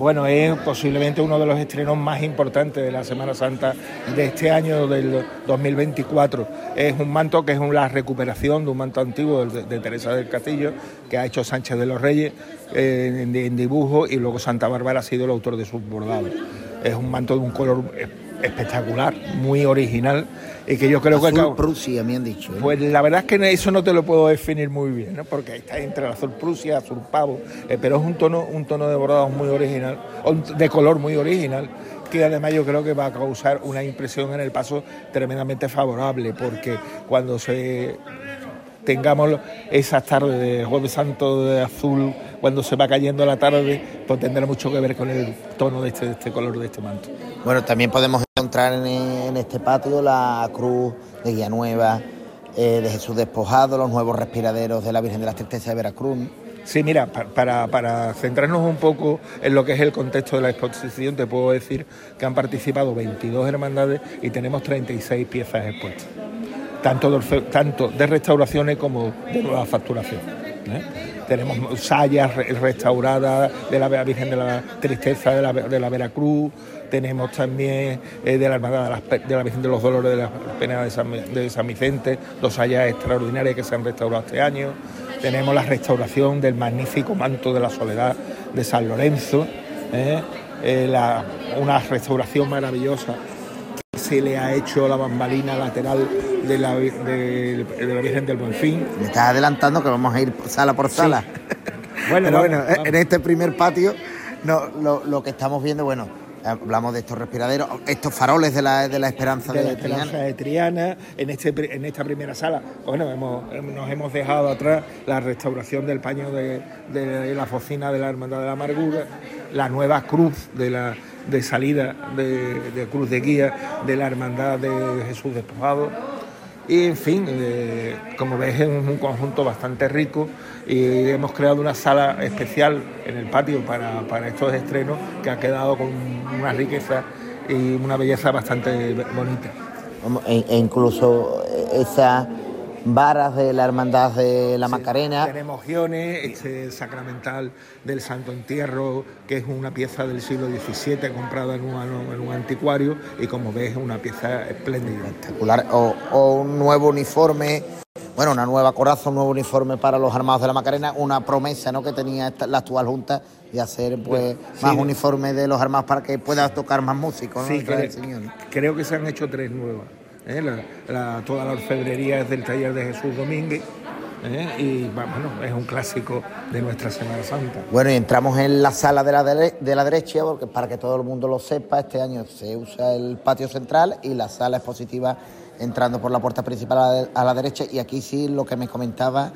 Bueno, es posiblemente uno de los estrenos más importantes de la Semana Santa de este año del 2024. Es un manto que es una recuperación de un manto antiguo de, Teresa del Castillo que ha hecho Sánchez de los Reyes eh, en, dibujo y luego Santa Bárbara ha sido el autor de sus bordados. Es un manto de un color espectacular, muy original y que yo creo azul que... Prusia, me han dicho. ¿eh? Pues la verdad es que eso no te lo puedo definir muy bien, ¿no? porque está entre el azul Prusia, azul pavo, eh, pero es un tono, un tono de bordado muy original, de color muy original, que además yo creo que va a causar una impresión en el paso tremendamente favorable, porque cuando se tengamos esas tardes de Jueves Santo de azul, cuando se va cayendo la tarde, pues tendrá mucho que ver con el tono de este, de este color de este manto. Bueno, también podemos encontrar en, este patio la cruz de Guía Nueva, eh, de Jesús Despojado, los nuevos respiraderos de la Virgen de las Tristezas de Veracruz. Sí, mira, para, para, centrarnos un poco en lo que es el contexto de la exposición, te puedo decir que han participado 22 hermandades y tenemos 36 piezas expuestas tanto de, tanto de restauraciones como de nueva facturación. ¿eh? Tenemos sayas restauradas de la Virgen de la Tristeza de la, de la Veracruz, tenemos también eh, de la Hermandad de la, Virgen de los Dolores de la Pena de San, Vicente, dos sayas extraordinarias que se han restaurado este año. Tenemos la restauración del magnífico manto de la soledad de San Lorenzo, ¿eh? una restauración maravillosa se le ha hecho la bambalina lateral de la, de, la Virgen del Buenfín. Me estás adelantando que vamos a ir sala por sala. Bueno, bueno, en este primer patio no, lo, que estamos viendo, bueno, hablamos de estos respiraderos, estos faroles de la, de la esperanza de, la esperanza de Triana. En, este, en esta primera sala, bueno, nos hemos dejado atrás la restauración del paño de, de la focina de la Hermandad de la Amargura, la nueva cruz de la de salida de, Cruz de Guía de la Hermandad de Jesús Despojado. Y en fin, eh, como ves es un conjunto bastante rico y hemos creado una sala especial en el patio para, para estos estrenos que ha quedado con una riqueza y una belleza bastante bonita. E, e incluso esa varas de la Hermandad de la Macarena. Tenemos guiones, este sacramental del Santo Entierro, que es una pieza del siglo XVII comprada en un, anticuario y como ves es una pieza espléndida. Espectacular. O, un nuevo uniforme, bueno, una nueva coraza, un nuevo uniforme para los armados de la Macarena, una promesa ¿no? que tenía la actual Junta de hacer pues más uniformes de los armados para que pueda tocar más músicos. Sí, creo que se han hecho tres nuevas. ¿Eh? toda la orfebrería es del taller de Jesús Domínguez. ¿eh? Y bueno, es un clásico de nuestra Semana Santa. Bueno, y entramos en la sala de la, de la derecha, porque para que todo el mundo lo sepa, este año se usa el patio central y la sala expositiva entrando por la puerta principal a la, derecha. Y aquí sí lo que me comentaba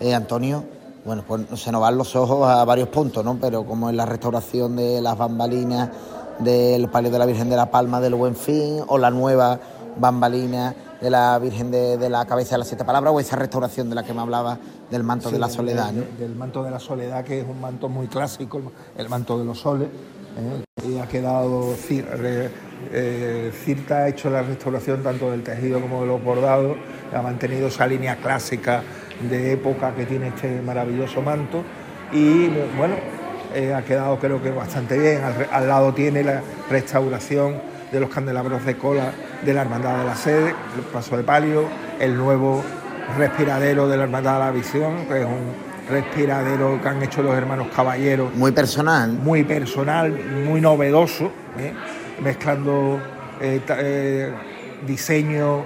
eh, Antonio, bueno, pues se nos van los ojos a varios puntos, ¿no? Pero como es la restauración de las bambalinas del palio de la Virgen de la Palma del Buen Fin o la nueva bambalina de la Virgen de, la Cabeza de las Siete Palabras o esa restauración de la que me hablaba del manto de la soledad. Del, manto de la soledad, que es un manto muy clásico, el manto de los soles. ¿eh? Y ha quedado, eh, Cirta ha hecho la restauración tanto del tejido como de los bordados, ha mantenido esa línea clásica de época que tiene este maravilloso manto y bueno, eh, ha quedado creo que bastante bien. Al, lado tiene la restauración de los candelabros de cola de la Hermandad de la Sede, el paso de palio, el nuevo respiradero de la Hermandad de la Visión, que es un respiradero que han hecho los hermanos caballeros. Muy personal. Muy personal, muy novedoso, ¿eh? mezclando eh, diseños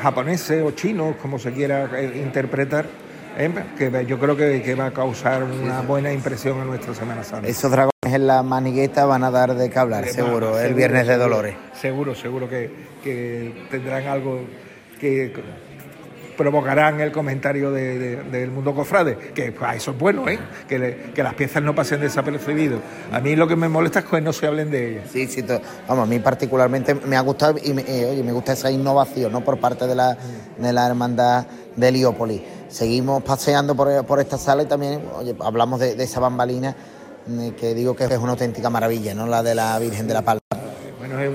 japoneses o chinos, como se quiera interpretar ¿eh? que yo creo que, va a causar una buena impresión en nuestra Semana Santa. Esos dragones en la manigueta van a dar de qué hablar, seguro, el Viernes de Dolores. Seguro, seguro que, tendrán algo que provocarán el comentario del mundo cofrade, que pues, eso es bueno, ¿eh? que, las piezas no pasen desapercibidos. A mí lo que me molesta es que no se hablen de ellas. Sí, sí, vamos, a mí particularmente me ha gustado y me, eh, oye, me gusta esa innovación ¿no? por parte de la, de la hermandad de Heliópolis seguimos paseando por, esta sala y también hablamos de, esa bambalina mm, que digo que es una auténtica maravilla, ¿no? La de la Virgen de la Palma. Bueno, es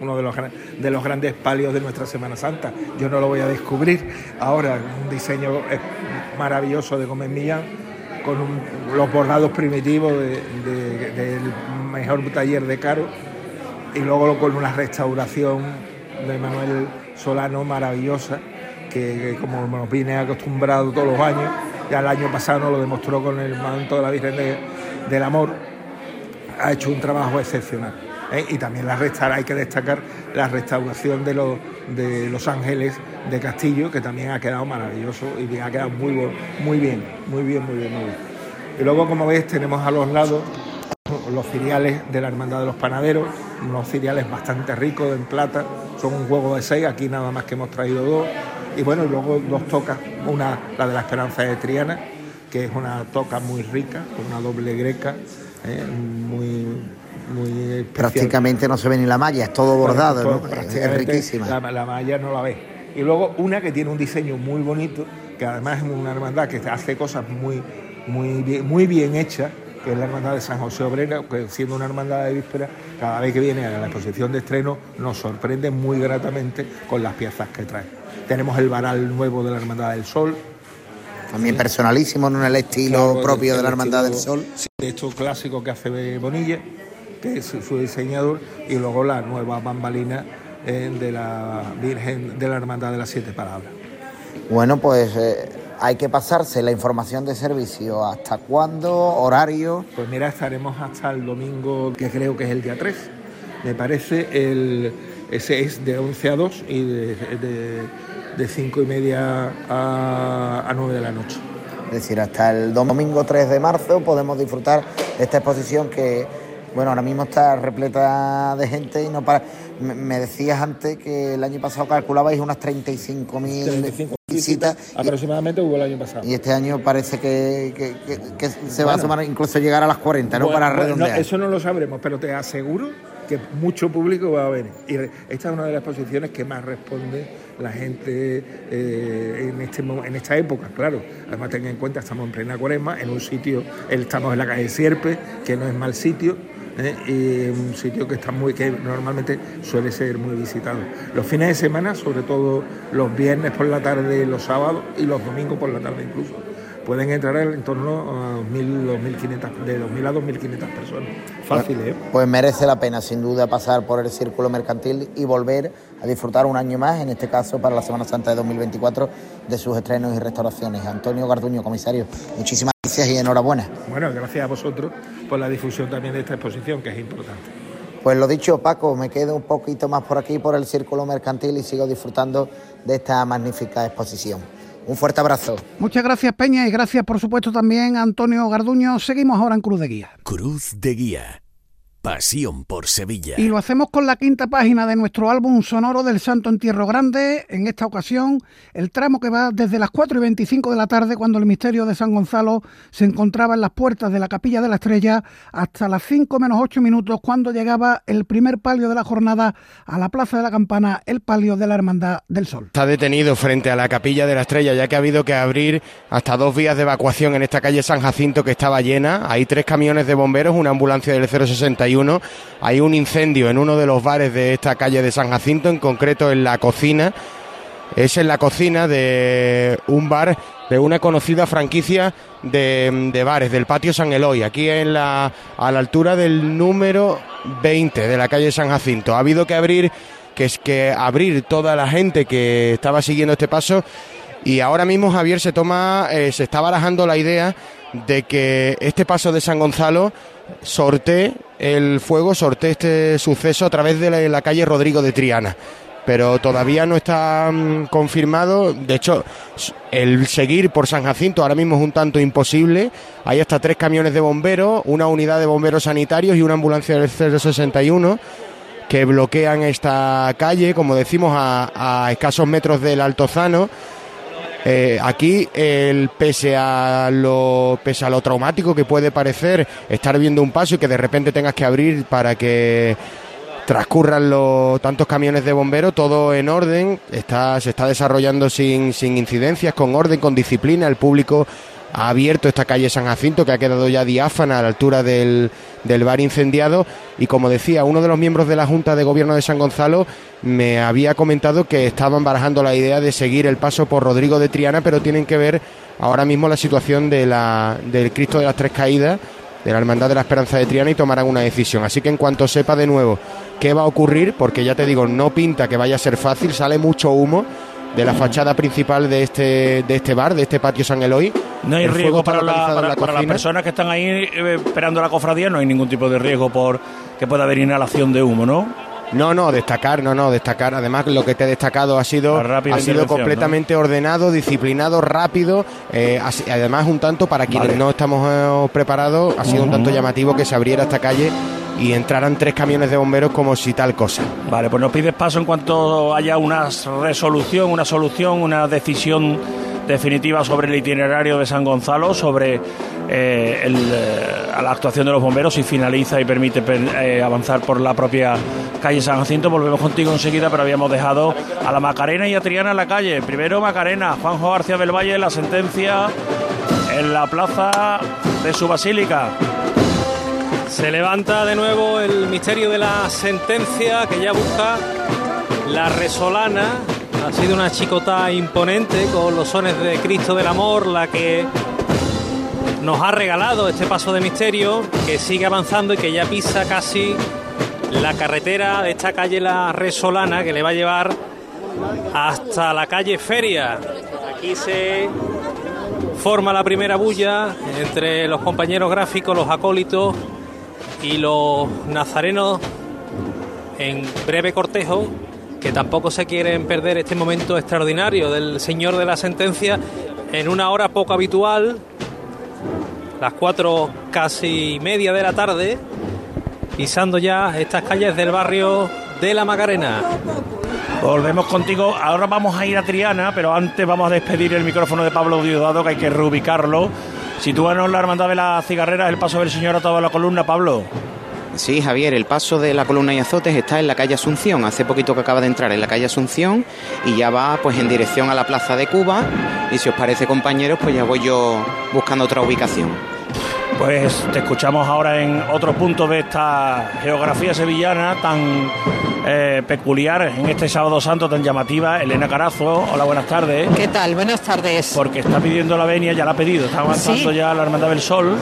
uno de los, de los grandes palios de nuestra Semana Santa. Yo no lo voy a descubrir. Ahora, un diseño maravilloso de Gómez Millán, con los bordados primitivos del mejor taller de Caro, y luego con una restauración de Manuel Solano maravillosa que, como nos viene acostumbrado todos los años, ya el año pasado nos lo demostró con el manto de la Virgen del Amor, ha hecho un trabajo excepcional. ¿eh? Y también la hay que destacar la restauración de los, de los ángeles de Castillo, que también ha quedado maravilloso y ha quedado muy, muy bien, muy bien, muy bien, muy bien. Y luego, como veis, tenemos a los lados los cereales de la Hermandad de los Panaderos, unos cereales bastante ricos en plata, son un juego de seis, aquí nada más que hemos traído dos, y bueno, luego dos tocas, una la de la Esperanza de Triana, que es una toca muy rica, con una doble greca, eh, muy, muy Prácticamente no se ve ni la malla, es todo bordado, es riquísima. La, la, malla no la ves. Y luego una que tiene un diseño muy bonito, que además es una hermandad que hace cosas muy, muy, bien, muy bien hechas, que es la hermandad de San José Obrera, que siendo una hermandad de víspera, cada vez que viene a la exposición de estreno nos sorprende muy gratamente con las piezas que trae. Tenemos el varal nuevo de la Hermandad del Sol. También personalísimo, en el estilo propio de la Hermandad del Sol. De estos clásicos que hace Bonilla, que es su diseñador, y luego la nueva bambalina eh, de la Virgen de la Hermandad de las Siete Palabras. Bueno, pues eh, hay que pasarse la información de servicio. ¿Hasta cuándo? ¿Horario? Pues mira, estaremos hasta el domingo, que creo que es el día 3. Me parece el, ese es de 11 a 2 y de de 5 y media a, a 9 de la noche. Es decir, hasta el domingo 3 de marzo podemos disfrutar de esta exposición que, bueno, ahora mismo está repleta de gente y no para... Me decías antes que el año pasado calculabais unas 35.000 visitas. Aproximadamente hubo el año pasado. Y este año parece que, se va a sumar incluso llegar a las 40, ¿no? para redondear. eso no lo sabremos, pero te aseguro que mucho público va a venir. Y esta es una de las exposiciones que más responde la gente eh, en, este, en esta época, claro. Además, tengan en cuenta, estamos en plena cuaresma, en un sitio, estamos en la calle Sierpe, que no es mal sitio, ¿eh? y un sitio que está muy que normalmente suele ser muy visitado. Los fines de semana, sobre todo los viernes por la tarde, los sábados y los domingos por la tarde incluso pueden entrar en torno a 2.500, de 2.000 a 2.500 personas. Fácil, ¿eh? Pues merece la pena, sin duda, pasar por el círculo mercantil y volver a disfrutar un año más, en este caso para la Semana Santa de 2024, de sus estrenos y restauraciones. Antonio Garduño, comisario, muchísimas gracias y enhorabuena. Bueno, gracias a vosotros por la difusión también de esta exposición, que es importante. Pues lo dicho, Paco, me quedo un poquito más por aquí, por el círculo mercantil y sigo disfrutando de esta magnífica exposición. Un fuerte abrazo. Muchas gracias, Peña, y gracias, por supuesto, también a Antonio Garduño. Seguimos ahora en Cruz de Guía. Cruz de Guía. Pasión por Sevilla. Y lo hacemos con la quinta página de nuestro álbum sonoro del Santo Entierro Grande. En esta ocasión, el tramo que va desde las 4 y 25 de la tarde, cuando el misterio de San Gonzalo se encontraba en las puertas de la Capilla de la Estrella, hasta las 5 menos 8 minutos, cuando llegaba el primer palio de la jornada a la Plaza de la Campana, el palio de la Hermandad del Sol. Está detenido frente a la Capilla de la Estrella, ya que ha habido que abrir hasta dos vías de evacuación en esta calle San Jacinto que estaba llena. Hay tres camiones de bomberos, una ambulancia del 061 hay un incendio en uno de los bares de esta calle de San Jacinto, en concreto en la cocina. Es en la cocina de un bar de una conocida franquicia de, bares, del patio San Eloy, aquí en la, a la altura del número 20 de la calle San Jacinto. Ha habido que abrir, que es que abrir toda la gente que estaba siguiendo este paso y ahora mismo Javier se toma, eh, se está barajando la idea de que este paso de San Gonzalo sortee el fuego, sortee este suceso a través de la, calle Rodrigo de Triana pero todavía no está mm, confirmado. De hecho, el seguir por San Jacinto ahora mismo es un tanto imposible. Hay hasta tres camiones de bomberos, una unidad de bomberos sanitarios y una ambulancia del 061 que bloquean esta calle, como decimos, a, a escasos metros del Altozano. Eh, aquí, el, pese, a lo, pese a lo traumático que puede parecer estar viendo un paso y que de repente tengas que abrir para que transcurran los tantos camiones de bomberos, todo en orden, está, se está desarrollando sin, sin incidencias, con orden, con disciplina, el público ha abierto esta calle San Jacinto que ha quedado ya diáfana a la altura del, del bar incendiado y como decía, uno de los miembros de la Junta de Gobierno de San Gonzalo me había comentado que estaban barajando la idea de seguir el paso por Rodrigo de Triana, pero tienen que ver ahora mismo la situación de la, del Cristo de las Tres Caídas de la Hermandad de la Esperanza de Triana y tomarán una decisión. Así que en cuanto sepa de nuevo qué va a ocurrir, porque ya te digo, no pinta que vaya a ser fácil, sale mucho humo de la fachada principal de este, de este bar, de este patio San Eloy. No hay El riesgo para, la- para- la para las personas que están ahí eh, esperando la cofradía, no hay ningún tipo de riesgo por que pueda haber inhalación de humo, ¿no? No, no, destacar, no, no, destacar. Además, lo que te he destacado ha sido, ha sido completamente ordenado, disciplinado, rápido. eh, además, un tanto para quienes Vale. no estamos eh, preparados, ha sido un tanto llamativo que se abriera esta calle y entraran tres camiones de bomberos como si tal cosa. Vale, pues nos pides paso en cuanto haya una resolución, una solución, una decisión definitiva sobre el itinerario de San Gonzalo, sobre eh, eh, la actuación de los bomberos, si finaliza y permite per- eh, avanzar por la propia calle San Jacinto. Volvemos contigo enseguida, pero habíamos dejado a la Macarena y a Triana en la calle. Primero Macarena, Juanjo García del Valle, la sentencia en la plaza de su basílica. Se levanta de nuevo el misterio de la sentencia que ya busca la resolana. Ha sido una chicota imponente con los sones de Cristo del Amor, la que nos ha regalado este paso de misterio, que sigue avanzando y que ya pisa casi la carretera de esta calle La Resolana, que le va a llevar hasta la calle Feria. Aquí se forma la primera bulla entre los compañeros gráficos, los acólitos y los nazarenos en breve cortejo que tampoco se quieren perder este momento extraordinario del señor de la sentencia en una hora poco habitual, las cuatro casi media de la tarde, pisando ya estas calles del barrio de la Macarena. Volvemos contigo. Ahora vamos a ir a Triana, pero antes vamos a despedir el micrófono de Pablo Diosdado, que hay que reubicarlo. Sitúanos la hermandad de las cigarreras, el paso del señor atado a la columna, Pablo. Sí, Javier, el paso de la columna y azotes está en la calle Asunción. Hace poquito que acaba de entrar en la calle Asunción y ya va pues en dirección a la plaza de Cuba. Y si os parece, compañeros, pues ya voy yo buscando otra ubicación. Pues te escuchamos ahora en otro punto de esta geografía sevillana tan eh, peculiar en este sábado santo tan llamativa. Elena Carazo, hola, buenas tardes. ¿Qué tal? Buenas tardes. Porque está pidiendo la venia, ya la ha pedido, está avanzando Sí. ya la Hermandad del Sol.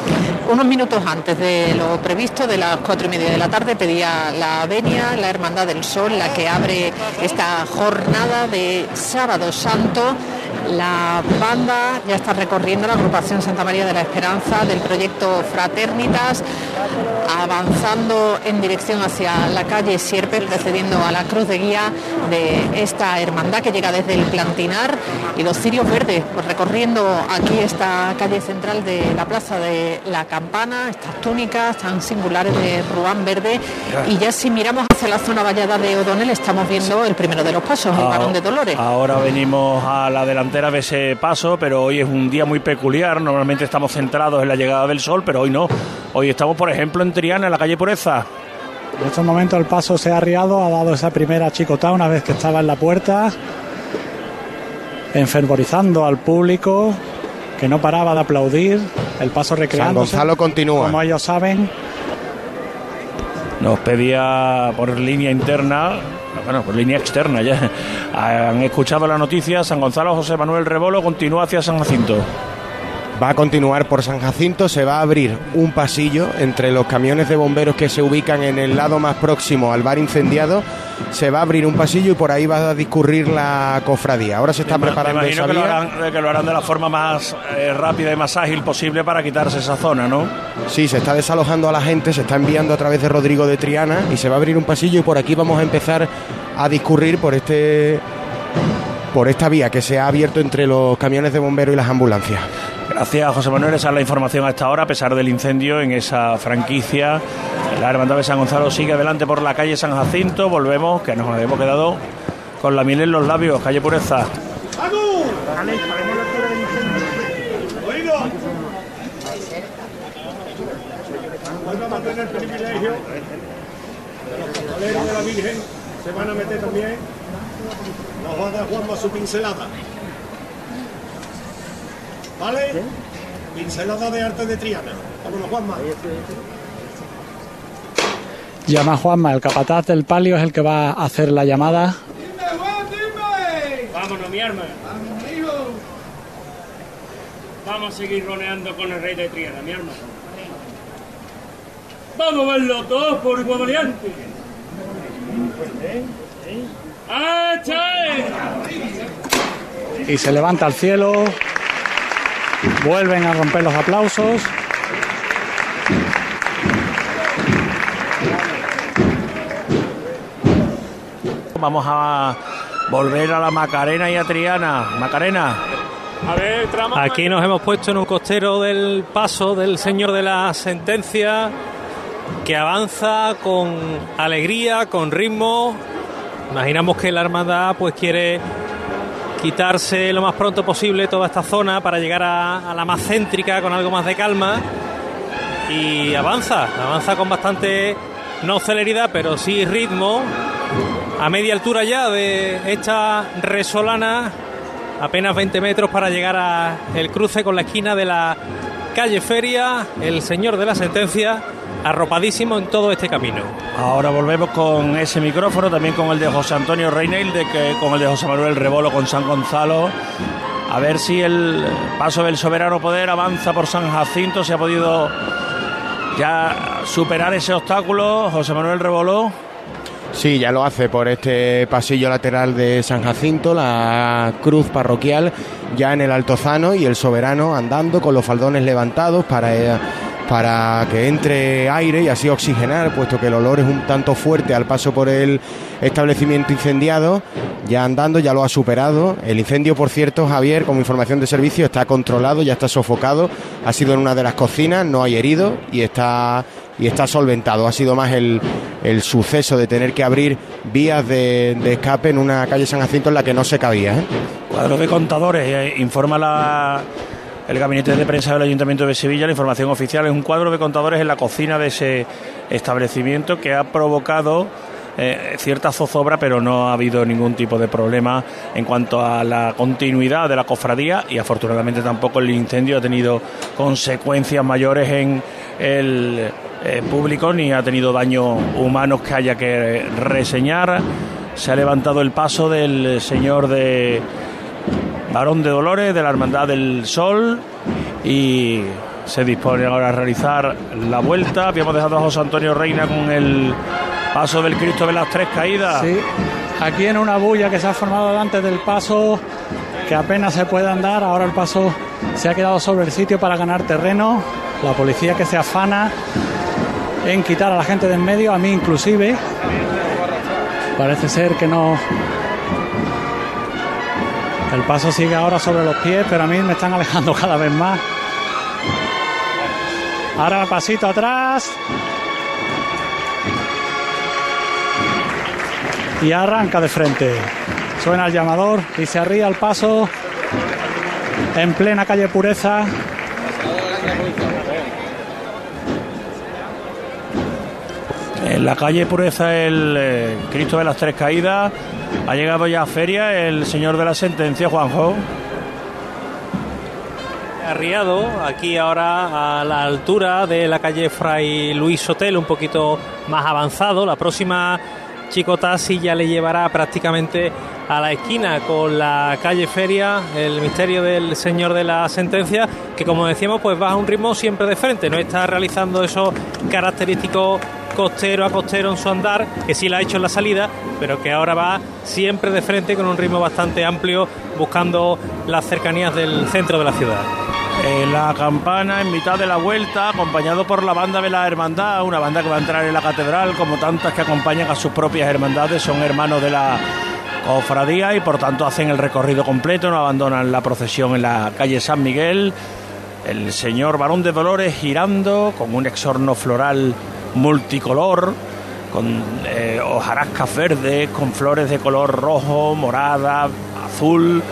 Unos minutos antes de lo previsto, de las cuatro y media de la tarde, pedía la venia, la Hermandad del Sol, la que abre esta jornada de Sábado Santo. La banda ya está recorriendo la agrupación Santa María de la Esperanza del proyecto Fraternitas, avanzando en dirección hacia la calle Sierpe, precediendo a la cruz de guía de esta hermandad que llega desde el Plantinar y los cirios verdes, pues recorriendo aquí esta calle central de la Plaza de la Campana, estas túnicas tan singulares de Ruán Verde. Y ya si miramos hacia la zona vallada de O'Donnell, estamos viendo el primero de los pasos, el Ah, Barón de Dolores. Ahora venimos a la delantera de ese paso, pero hoy es un día muy peculiar. Normalmente estamos centrados en la llegada del sol, pero hoy no. Hoy estamos, por ejemplo, en Triana, en la calle Pureza. En estos momentos el paso se ha arriado, ha dado esa primera chicotada una vez que estaba en la puerta, enfervorizando al público que no paraba de aplaudir, el paso recreándose. Gonzalo continúa. Como ellos saben, nos pedía por línea interna, bueno, por línea externa ya. Han escuchado la noticia, San Gonzalo José Manuel Rebolo continúa hacia San Jacinto. Va a continuar por San Jacinto, se va a abrir un pasillo entre los camiones de bomberos que se ubican en el lado más próximo al bar incendiado. Se va a abrir un pasillo y por ahí va a discurrir la cofradía. Ahora se está preparando Me esa imagino que lo, vía. harán, que lo harán de la forma más eh, rápida y más ágil posible para quitarse esa zona, ¿no? Sí, se está desalojando a la gente, se está enviando a través de Rodrigo de Triana y se va a abrir un pasillo y por aquí vamos a empezar a discurrir por este por esta vía que se ha abierto entre los camiones de bomberos y las ambulancias. Gracias, José Manuel. Esa es la información a esta hora, a pesar del incendio en esa franquicia. La Hermandad de San Gonzalo sigue adelante por la calle San Jacinto. Volvemos, que nos hemos quedado con la miel en los labios, calle Pureza. Los de la Virgen se van a meter también. Nos va a dar Juanma su pincelada. ¿Vale? Pincelada de arte de Triana. Vámonos, Juanma. Llama Juanma, el capataz del palio es el que va a hacer la llamada. Vámonos, mi arma. Vamos a seguir roneando con el rey de Triana, mi arma. Vamos a verlo todos por igual variante. ¡Ache! y se levanta al cielo. Vuelven a romper los aplausos. Vamos a volver a la Macarena y a Triana. Macarena. A ver, trama. Aquí nos hemos puesto en un costero del paso del señor de la sentencia que avanza con alegría, con ritmo. Imaginamos que la hermandad pues quiere quitarse lo más pronto posible toda esta zona para llegar a, la más céntrica con algo más de calma. Y avanza, avanza con bastante no celeridad, pero sí ritmo. A media altura ya de esta resolana, apenas 20 metros para llegar a el cruce con la esquina de la calle Feria, el señor de la sentencia, arropadísimo en todo este camino. Ahora volvemos con ese micrófono, también con el de José Antonio Reinel, de que, con el de José Manuel Rebolo, con San Gonzalo. A ver si el paso del soberano poder avanza por San Jacinto, se ha podido ya superar ese obstáculo. José Manuel Rebolo. Sí, ya lo hace por este pasillo lateral de San Jacinto, la cruz parroquial ya en el Altozano y el soberano andando con los faldones levantados para, eh, para que entre aire y así oxigenar, puesto que el olor es un tanto fuerte al paso por el establecimiento incendiado. Ya andando, ya lo ha superado. El incendio, por cierto, Javier, como información de servicio, está controlado, ya está sofocado. Ha sido en una de las cocinas, no hay heridos y está y está solventado. Ha sido más el, el suceso de tener que abrir vías de, de escape en una calle San Jacinto en la que no se cabía. ¿eh? Cuadro de contadores, eh, informa la, el gabinete de prensa del Ayuntamiento de Sevilla. La información oficial es un cuadro de contadores en la cocina de ese establecimiento que ha provocado eh, cierta zozobra, pero no ha habido ningún tipo de problema en cuanto a la continuidad de la cofradía y afortunadamente tampoco el incendio ha tenido consecuencias mayores en el eh, público ni ha tenido daños humanos que haya que reseñar. Se ha levantado el paso del señor de Varón de Dolores de la Hermandad del Sol y se dispone ahora a realizar la vuelta. Habíamos dejado a José Antonio Reina con el paso del Cristo de las Tres Caídas. Sí, aquí en una bulla que se ha formado delante del paso, que apenas se puede andar, ahora el paso se ha quedado sobre el sitio para ganar terreno. La policía que se afana en quitar a la gente de en medio, a mí inclusive. Parece ser que no. El paso sigue ahora sobre los pies, pero a mí me están alejando cada vez más. Ahora pasito atrás. Y arranca de frente. Suena el llamador y se arría el paso en plena calle Pureza. En la calle Pureza el eh, Cristo de las Tres Caídas. Ha llegado ya a feria el señor de la sentencia, Juanjo. Arriado, aquí ahora a la altura de la calle Fray Luis Hotel, un poquito más avanzado. La próxima Chicotasi ya le llevará prácticamente a la esquina con la calle Feria, el misterio del señor de la sentencia, que como decíamos, pues va a un ritmo siempre de frente, no está realizando esos característicos costero a costero en su andar, que sí la ha hecho en la salida, pero que ahora va siempre de frente con un ritmo bastante amplio, buscando las cercanías del centro de la ciudad. La campana en mitad de la vuelta, acompañado por la banda de la hermandad, una banda que va a entrar en la catedral, como tantas que acompañan a sus propias hermandades, son hermanos de la cofradía y por tanto hacen el recorrido completo, no abandonan la procesión en la calle San Miguel. El señor Barón de Dolores girando con un exorno floral multicolor, con eh, hojarascas verdes, con flores de color rojo, morada, azul,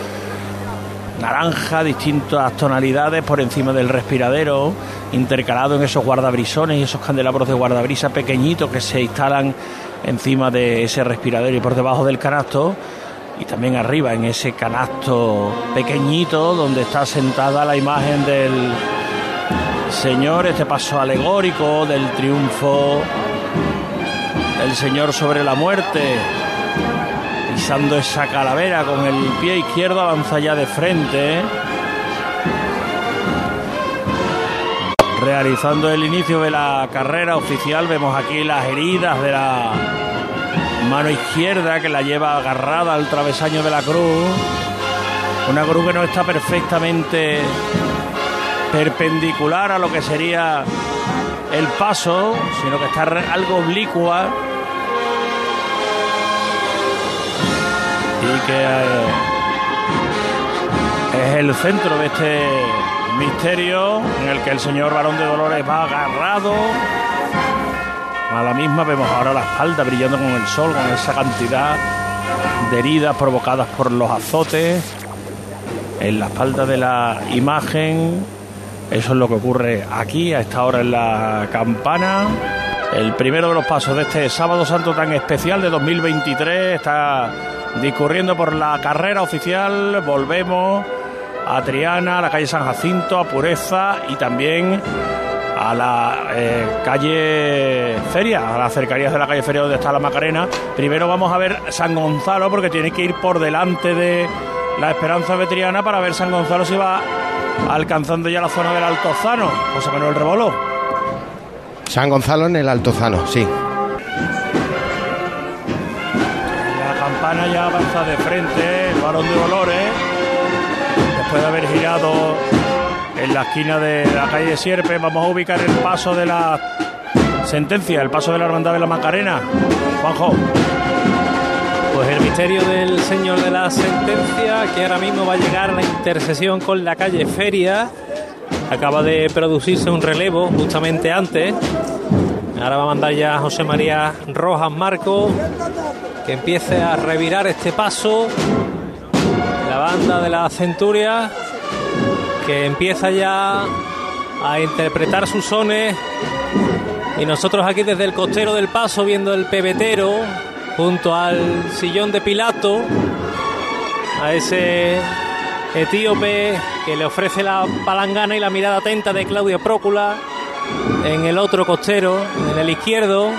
naranja, distintas tonalidades por encima del respiradero, intercalado en esos guardabrisones y esos candelabros de guardabrisa pequeñitos que se instalan encima de ese respiradero y por debajo del canasto y también arriba en ese canasto pequeñito donde está sentada la imagen del Señor, este paso alegórico del triunfo del Señor sobre la muerte, pisando esa calavera con el pie izquierdo, avanza ya de frente. Realizando el inicio de la carrera oficial, vemos aquí las heridas de la mano izquierda que la lleva agarrada al travesaño de la cruz. Una cruz que no está perfectamente perpendicular a lo que sería el paso, sino que está algo oblicua. Y que eh, es el centro de este misterio en el que el señor Barón de Dolores va agarrado. A la misma vemos ahora la espalda brillando con el sol, con esa cantidad de heridas provocadas por los azotes en la espalda de la imagen eso es lo que ocurre aquí a esta hora en la campana. El primero de los pasos de este sábado santo tan especial de 2023 está discurriendo por la carrera oficial. Volvemos a Triana, a la calle San Jacinto, a Pureza y también a la eh, calle Feria, a las cercanías de la calle Feria donde está la Macarena. Primero vamos a ver San Gonzalo porque tiene que ir por delante de la Esperanza de Triana para ver San Gonzalo si va alcanzando ya la zona del Altozano. José Manuel Rebolo. San Gonzalo en el Altozano, sí. La campana ya avanza de frente, el varón de Dolores, después de haber girado en la esquina de la calle Sierpe, vamos a ubicar el paso de la sentencia, el paso de la hermandad de la Macarena. Juanjo. El misterio del señor de la sentencia, que ahora mismo va a llegar a la intersección con la calle Feria. Acaba de producirse un relevo justamente antes. Ahora va a mandar ya José María Rojas Marco que empiece a revirar este paso. La banda de la Centuria que empieza ya a interpretar sus sones. Y nosotros aquí desde el costero del paso viendo el pebetero junto al sillón de Pilato, a ese etíope que le ofrece la palangana y la mirada atenta de Claudio Prócula en el otro costero, en el izquierdo.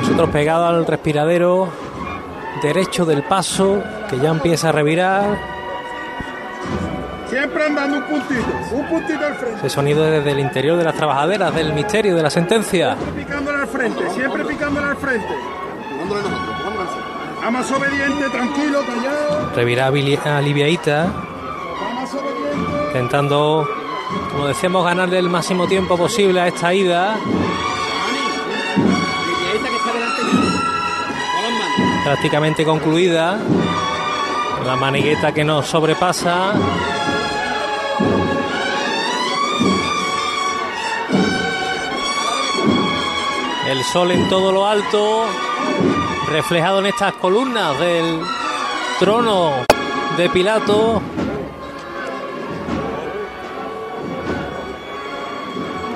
Nosotros pegados al respiradero derecho del paso, que ya empieza a revirar. Siempre andando un puntito, un puntito al frente. Ese sonido desde el interior de las trabajaderas, del misterio, de la sentencia. Picándole al frente, siempre picándole al frente. A más obediente, tranquilo, callado. Revirá aliviadita. Intentando, como decíamos, ganarle el máximo tiempo posible a esta ida. Prácticamente concluida. La manigueta que nos sobrepasa. El sol en todo lo alto, reflejado en estas columnas del trono de Pilato.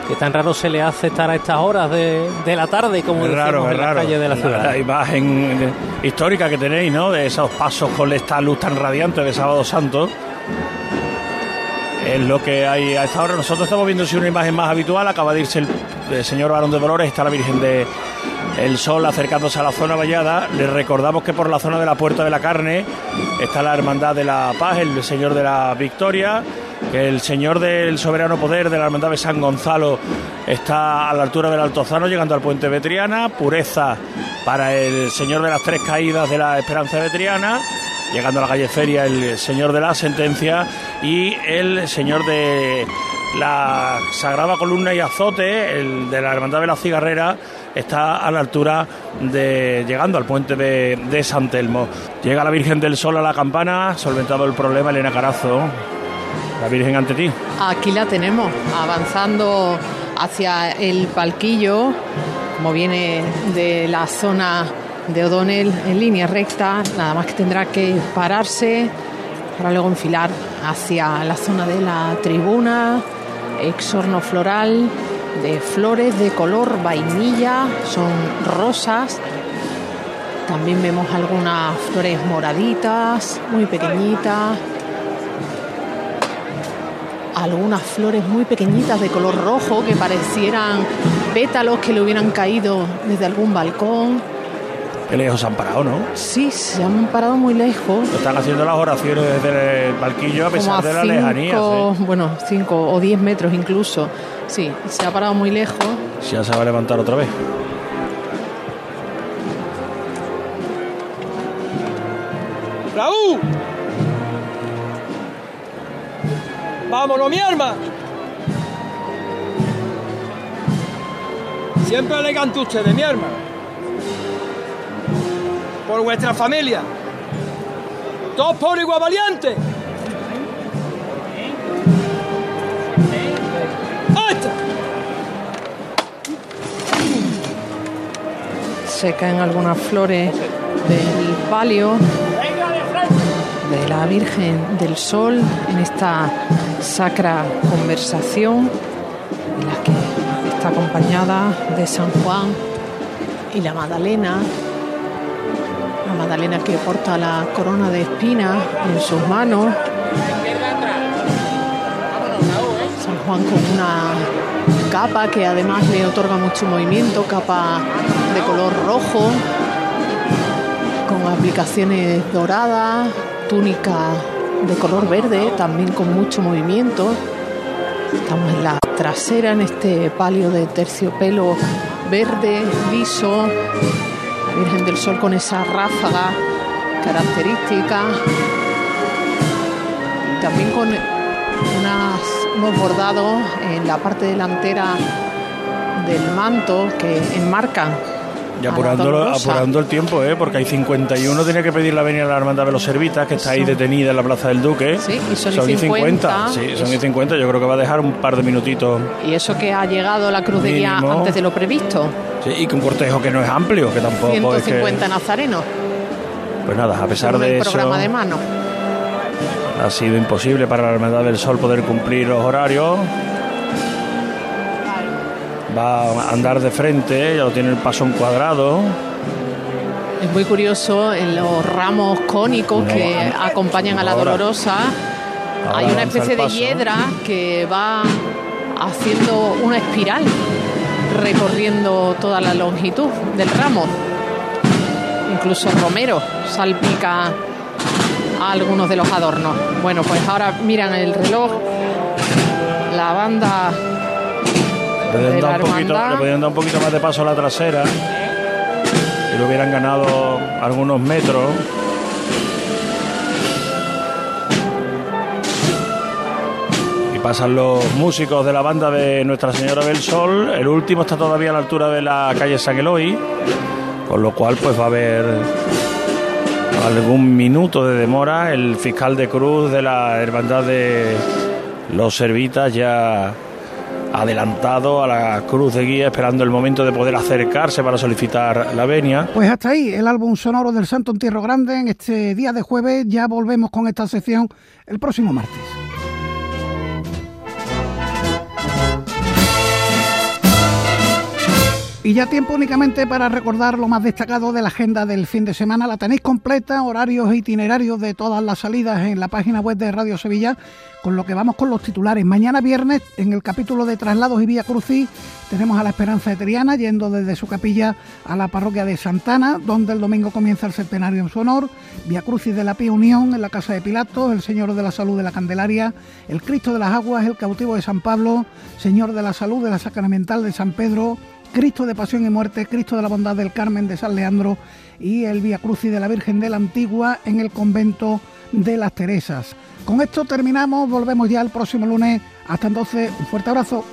Que tan raro se le hace estar a estas horas de, de la tarde, como Es decimos raro, en la raro. calle de la ciudad. La imagen histórica que tenéis, ¿no? De esos pasos con esta luz tan radiante de Sábado Santo. Es lo que hay a esta hora. Nosotros estamos viendo si una imagen más habitual. Acaba de irse el, señor Barón de Dolores, está la Virgen de el Sol acercándose a la zona vallada. Les recordamos que por la zona de la Puerta de la Carne está la Hermandad de la Paz, el Señor de la Victoria, que el Señor del Soberano Poder de la Hermandad de San Gonzalo está a la altura del Altozano, llegando al puente Vetriana. Pureza para el Señor de las Tres Caídas de la Esperanza Vetriana llegando a la calle Feria el señor de la sentencia y el señor de la Sagrada Columna y Azote, el de la Hermandad de la Cigarrera, está a la altura de llegando al puente de, de San Telmo. Llega la Virgen del Sol a la campana, solventado el problema, Elena Carazo. La Virgen ante ti. Aquí la tenemos, avanzando hacia el palquillo, como viene de la zona de O'Donnell en línea recta, nada más que tendrá que pararse para luego enfilar hacia la zona de la tribuna, exorno floral de flores de color vainilla, son rosas. También vemos algunas flores moraditas, muy pequeñitas. Algunas flores muy pequeñitas de color rojo que parecieran pétalos que le hubieran caído desde algún balcón. Qué lejos se han parado, ¿no? Sí, se han parado muy lejos. Están haciendo las oraciones desde el barquillo a pesar de la lejanía. Bueno, 5 o 10 metros incluso. Sí, se ha parado muy lejos. Ya se va a levantar otra vez. ¡Raúl! ¡Vámonos, mi arma! Siempre elegante ustedes, mi arma por vuestra familia. Todos por igual valiente. Se caen algunas flores del palio de la Virgen del Sol en esta sacra conversación en la que está acompañada de San Juan y la Magdalena la Magdalena que porta la corona de espinas en sus manos. San Juan con una capa que además le otorga mucho movimiento, capa de color rojo, con aplicaciones doradas, túnica de color verde, también con mucho movimiento. Estamos en la trasera, en este palio de terciopelo verde, liso, Virgen del Sol con esa ráfaga característica. Y también con unos bordados en la parte delantera del manto que enmarcan y apurando, apurando el tiempo, ¿eh? porque hay 51, tiene que pedir la venida a la Hermandad de los Servitas, que está ahí detenida en la Plaza del Duque. Sí, y son, 50. Sí, son 50. Yo creo que va a dejar un par de minutitos. Y eso que ha llegado la cruz de guía antes de lo previsto. Sí, y con un cortejo que no es amplio, que tampoco 150 es nazarenos. Pues nada, a pesar de el eso. programa de mano. Ha sido imposible para la Hermandad del Sol poder cumplir los horarios va a andar de frente, ya lo tiene el paso en cuadrado. Es muy curioso en los ramos cónicos que acompañan a la dolorosa. hay una especie de hiedra que va haciendo una espiral recorriendo toda la longitud del ramo. Incluso Romero salpica a algunos de los adornos. Bueno, pues ahora miran el reloj. La banda le podrían dar un poquito más de paso a la trasera y lo hubieran ganado algunos metros. Pasan los músicos de la banda de Nuestra Señora del Sol. El último está todavía a la altura de la calle San Eloy, con lo cual pues va a haber algún minuto de demora. El fiscal de cruz de la hermandad de los Servitas ya adelantado a la cruz de guía esperando el momento de poder acercarse para solicitar la venia. Pues hasta ahí el álbum sonoro del Santo Entierro Grande en este día de jueves. Ya volvemos con esta sección el próximo martes. Y ya tiempo únicamente para recordar lo más destacado de la agenda del fin de semana. La tenéis completa, horarios e itinerarios de todas las salidas en la página web de Radio Sevilla, con lo que vamos con los titulares. Mañana viernes, en el capítulo de Traslados y Vía Crucis, tenemos a la Esperanza de Triana yendo desde su capilla a la parroquia de Santana, donde el domingo comienza el centenario en su honor. Vía Crucis de la Pía Unión en la Casa de Pilatos, el Señor de la Salud de la Candelaria, el Cristo de las Aguas, el Cautivo de San Pablo, Señor de la Salud de la Sacramental de San Pedro Cristo de Pasión y Muerte, Cristo de la Bondad del Carmen de San Leandro y el Vía Crucis de la Virgen de la Antigua en el convento de las Teresas. Con esto terminamos, volvemos ya el próximo lunes. Hasta entonces, un fuerte abrazo.